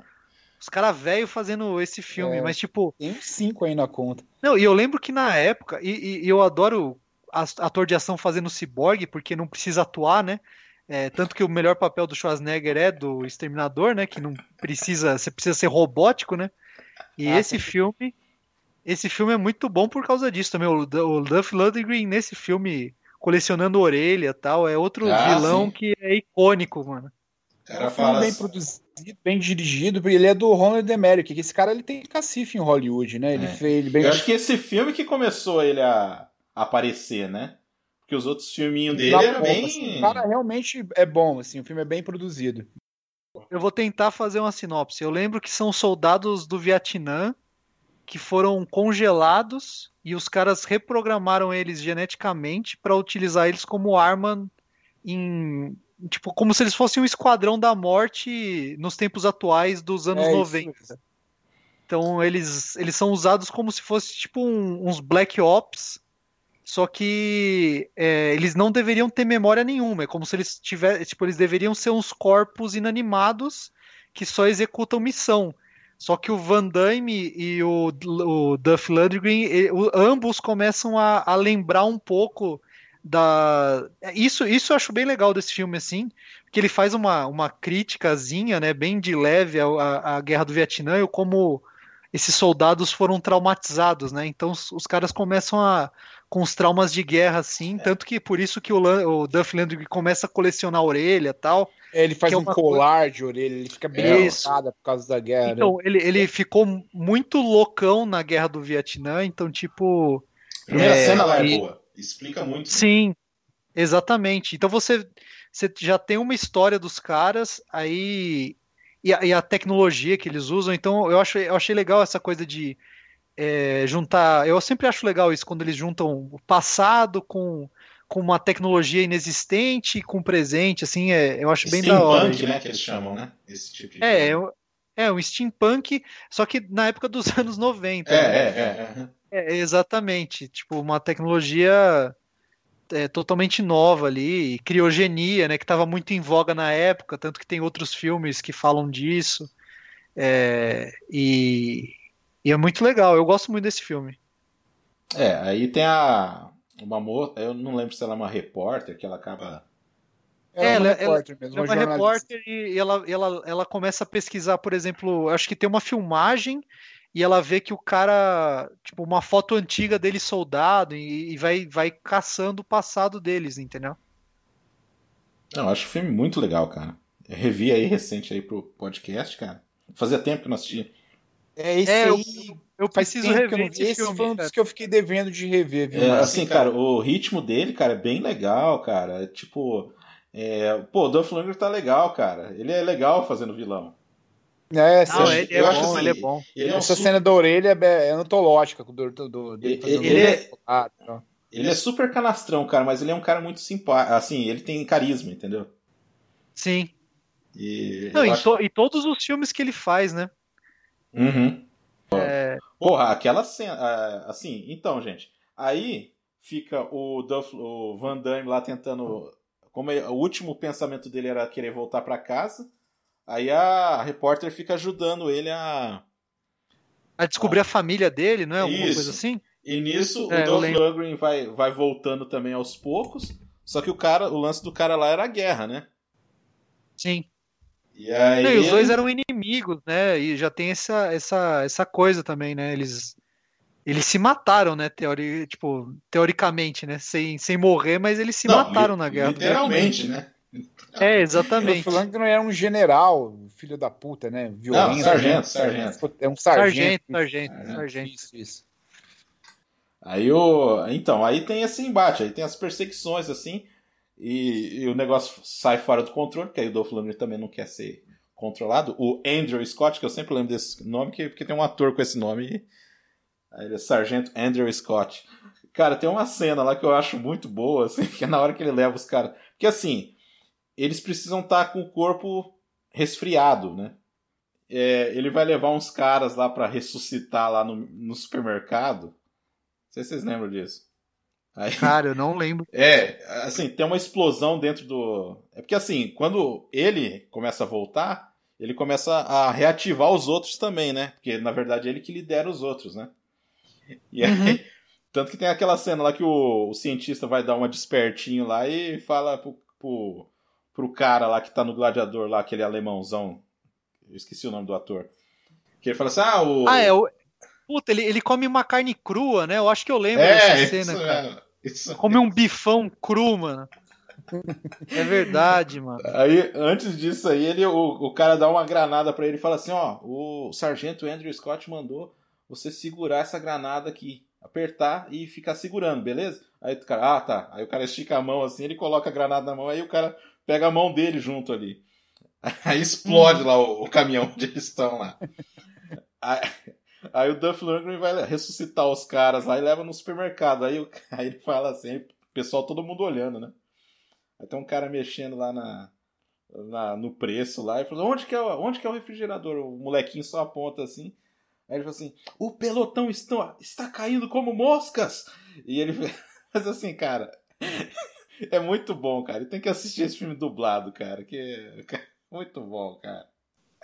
Os caras velho fazendo esse filme, É. mas tipo, Tem uns cinco aí na conta. não, e eu lembro que na época, e, e- eu adoro ator de ação fazendo ciborgue, porque não precisa atuar, né? É, tanto que o melhor papel do Schwarzenegger é do Exterminador, né? Que não precisa, você precisa ser robótico, né? E Ah, esse filme, esse filme é muito bom por causa disso também. O, o Duff Lundgren nesse filme colecionando orelha e tal, é outro Ah, vilão sim. que é icônico, mano. O É um cara filme fala bem assim, produzido, bem dirigido. Ele é do Ronald Emmerich, que esse cara ele tem cacife em Hollywood, né? Ele É. fez ele bem Eu acho que esse filme que começou ele a aparecer, né? Porque os outros filminhos dele eram bem. assim. O cara realmente é bom, assim. O filme é bem produzido. Eu vou tentar fazer uma sinopse. Eu lembro que são soldados do Vietnã que foram congelados e os caras reprogramaram eles geneticamente para utilizar eles como arma em tipo como se eles fossem um esquadrão da morte nos tempos atuais dos anos É isso 90. mesmo. Então eles, eles são usados como se fosse tipo um- uns Black Ops, só que é, eles não deveriam ter memória nenhuma. É como se eles tivessem, tipo, eles deveriam ser uns corpos inanimados que só executam missão. Só que o Van Damme e o, o Duff Lundgren, ambos começam a, a lembrar um pouco da isso isso eu acho bem legal desse filme assim que ele faz uma, uma criticazinha né bem de leve à- à guerra do Vietnã e como esses soldados foram traumatizados né então os, os caras começam a com os traumas de guerra assim tanto que por isso que o, Lan- o Duff Lundgren começa a colecionar a orelha e tal É, ele faz é um colar de orelha, ele fica bem É, irritado por causa da guerra. né? então ele, ele ficou muito loucão na guerra do Vietnã então tipo A primeira É, cena lá é e- boa. Explica muito. Sim, exatamente. Então você, você já tem uma história dos caras, aí. E a, e a tecnologia que eles usam, então eu, acho, eu achei legal essa coisa de é, juntar. Eu sempre acho legal isso, quando eles juntam o passado com, com uma tecnologia inexistente e com o presente, assim, é, eu acho bem da hora. Steampunk, né? Que eles chamam, né? Esse tipo de É, eu- é um steampunk, só que na época dos anos 90. é, né? é, é, é. É, exatamente. Tipo, uma tecnologia é, totalmente nova ali, e criogenia, né, que estava muito em voga na época, tanto que tem outros filmes que falam disso. É, e, e é muito legal, eu gosto muito desse filme. É, aí tem a. Uma moça, eu não lembro se ela é uma repórter, que ela acaba. Ela é ela- uma ela- repórter mesmo, Ela é uma uma jornalista. repórter e ela, ela, ela começa a pesquisar, por exemplo, acho que tem uma filmagem e ela vê que o cara, tipo, uma foto antiga dele soldado e, e vai, vai caçando o passado deles, entendeu? Não, eu acho o filme muito legal, cara. Eu revi aí recente aí pro podcast, cara. Fazia tempo que eu não assistia. É esse É, eu- aí. Eu Faz preciso eu rever não vi. esse Esse filme. foi um cara. dos que eu fiquei devendo de rever, viu? É, Mas, assim, cara, o ritmo dele, cara, é bem legal, cara. É Tipo, é, pô, o Dolph Lundgren tá legal, cara. Ele é legal fazendo vilão. É, Não, sim. ele é eu acho bom, assim, ele é bom. Ele é, um Essa su- cena da orelha é, é antológica. Do, do, do, dele Ele- fazendo ele é- Ah, ele é super canastrão, cara, mas ele é um cara muito simpático. Assim, ele tem carisma, entendeu? Sim. E Não, e, acho- to- e todos os filmes que ele faz, né? Uhum. É, Porra, aquela cena. ah, Assim, então, gente. Aí fica o, Duff, o Van Damme lá tentando. Como ele- o último pensamento dele era querer voltar pra casa. Aí a repórter fica ajudando ele a. a descobrir a família dele, não é? Alguma Isso. coisa assim? E nisso É, o Dolph. Lundgren vai, vai voltando também aos poucos. Só que o cara, o lance do cara lá era a guerra, né? Sim. E aí. Não, e os dois eram inimigos, né? E já tem essa, essa, essa coisa também, né? Eles, eles se mataram, né? Teori, tipo, teoricamente, né? Sem, sem morrer, mas eles se Não, mataram li- na guerra. Literalmente, né? É, Tô exatamente. falando que não era um general, filho da puta, né? Violento. Não, sargento, sargento. É um Sargento, sargento. sargento, Sargento. sargento. Isso, isso. Aí o. Então, aí tem esse embate, aí tem as perseguições, assim, e, e o negócio sai fora do controle, porque aí o Dolph Lundgren também não quer ser controlado. O Andrew Scott, que eu sempre lembro desse nome, que, porque tem um ator com esse nome. Aí ele é Sargento Andrew Scott. Cara, tem uma cena lá que eu acho muito boa, assim, que é na hora que ele leva os caras. Porque assim, eles precisam estar com o corpo resfriado, né? É, ele vai levar uns caras lá pra ressuscitar lá no, no supermercado. Não sei se vocês lembram disso. Aí, Cara, eu não lembro. é, assim, tem uma explosão dentro do. É porque assim, quando ele começa a voltar, ele começa a reativar os outros também, né? Porque na verdade é ele que lidera os outros, né? E aí, tanto que tem aquela cena lá que o, o cientista vai dar uma despertinho lá e fala pro, pro, pro cara lá que tá no gladiador lá, aquele alemãozão. Eu esqueci o nome do ator. Que ele fala assim: ah, o. Ah, é o. Puta, ele, ele come uma carne crua, né? Eu acho que eu lembro É, dessa isso cena, cara. mesmo, isso Come um bifão cru, mano. É verdade, mano. Aí, antes disso aí, ele, o, o cara dá uma granada pra ele e fala assim, ó, o sargento Andrew Scott mandou você segurar essa granada aqui, apertar e ficar segurando, beleza? Aí o cara, ah, tá. Aí o cara estica a mão assim, ele coloca a granada na mão, aí o cara pega a mão dele junto ali. Aí explode lá o, o caminhão onde eles estão lá. Aí, aí o Duff Lundgren vai ressuscitar os caras lá e leva no supermercado. Aí, aí ele fala assim, o pessoal todo mundo olhando, né? Aí tem um cara mexendo lá na, na- no preço lá e falou: onde que, é, o- onde que é o refrigerador? O molequinho só aponta assim. Aí ele falou assim: o pelotão está, está caindo como moscas! E ele. Mas assim, cara. É muito bom, cara. Tem que assistir esse filme dublado, cara. Que é muito bom, cara.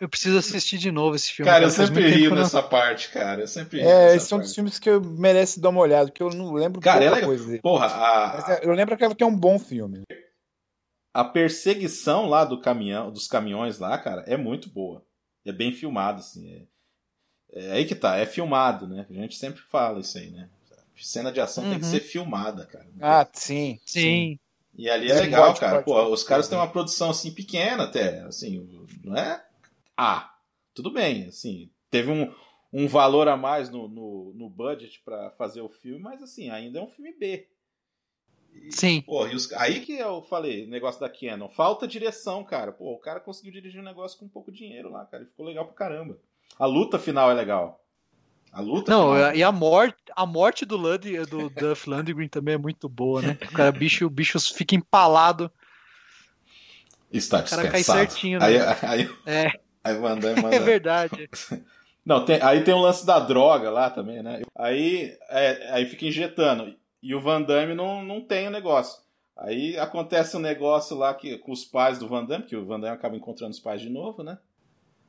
Eu preciso assistir de novo esse filme. Cara, eu faz sempre rio eu não- nessa parte, cara. Eu sempre rio. É, nessa esse é um dos parte. filmes que eu merece dar uma olhada, porque eu não lembro Cara, é pouca coisa dele. Porra, a, é- eu lembro que que é um bom filme. a perseguição lá do caminhão, dos caminhões lá, cara, é muito boa. É bem filmado, assim. É, é aí que tá, é filmado, né? A gente sempre fala isso aí, né? Cena de ação tem que Uhum. ser filmada, cara. Ah, sim. Sim. E ali é Sim, legal, pode, cara. pode, Pô, pode. os caras têm uma produção assim pequena até, assim, não é? Ah, tudo bem, assim, teve um, um valor a mais no, no, no budget pra fazer o filme, mas assim, ainda é um filme B. Sim. Pô, e os- aí que eu falei, negócio da Canon, falta direção, cara. Pô, o cara conseguiu dirigir um negócio com pouco dinheiro lá, cara, e ficou legal pra caramba. A luta final é legal. A luta Não, final. e a morte, a morte do, Lund, do Duff Landgren também é muito boa, né? O cara, bicho, o bicho fica empalado. está o cara cai certinho, né? Aí, aí, É, aí Van Damme manda... é verdade. Não, tem- aí tem o lance da droga lá também, né? Aí, é, aí fica injetando. E o Van Damme não, não tem o negócio. Aí acontece um negócio lá que, com os pais do Van Damme, que o Van Damme acaba encontrando os pais de novo, né?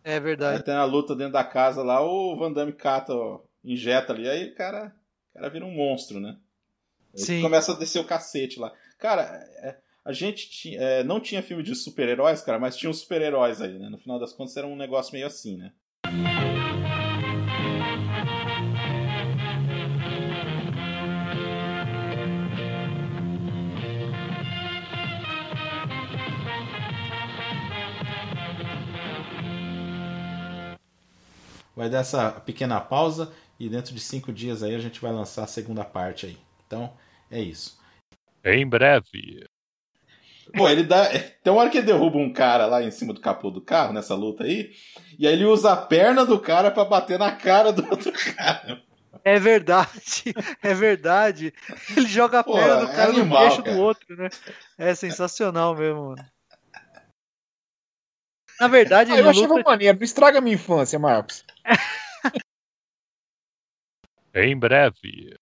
É Aí verdade. tem a luta dentro da casa lá, o Van Damme cata, ó, injeta ali, aí o cara, o cara vira um monstro, né? Sim. começa a descer o cacete lá. Cara, é, a gente ti- é, não tinha filme de super-heróis, cara, mas tinha uns super-heróis aí, né? No final das contas era um negócio meio assim, né? Vai dar essa pequena pausa e dentro de cinco dias aí a gente vai lançar a segunda parte aí. Então, é isso. Em breve. Pô, ele dá. Tem uma hora que ele derruba um cara lá em cima do capô do carro, nessa luta aí, e aí ele usa a perna do cara pra bater na cara do outro cara. É verdade, é verdade. Ele joga a Pô, perna do é cara no animal, queixo cara. do outro, né? É sensacional mesmo, mano. Na verdade, Ah, ele eu achava luta... maneiro. Não estraga a minha infância, Marcos. Em breve,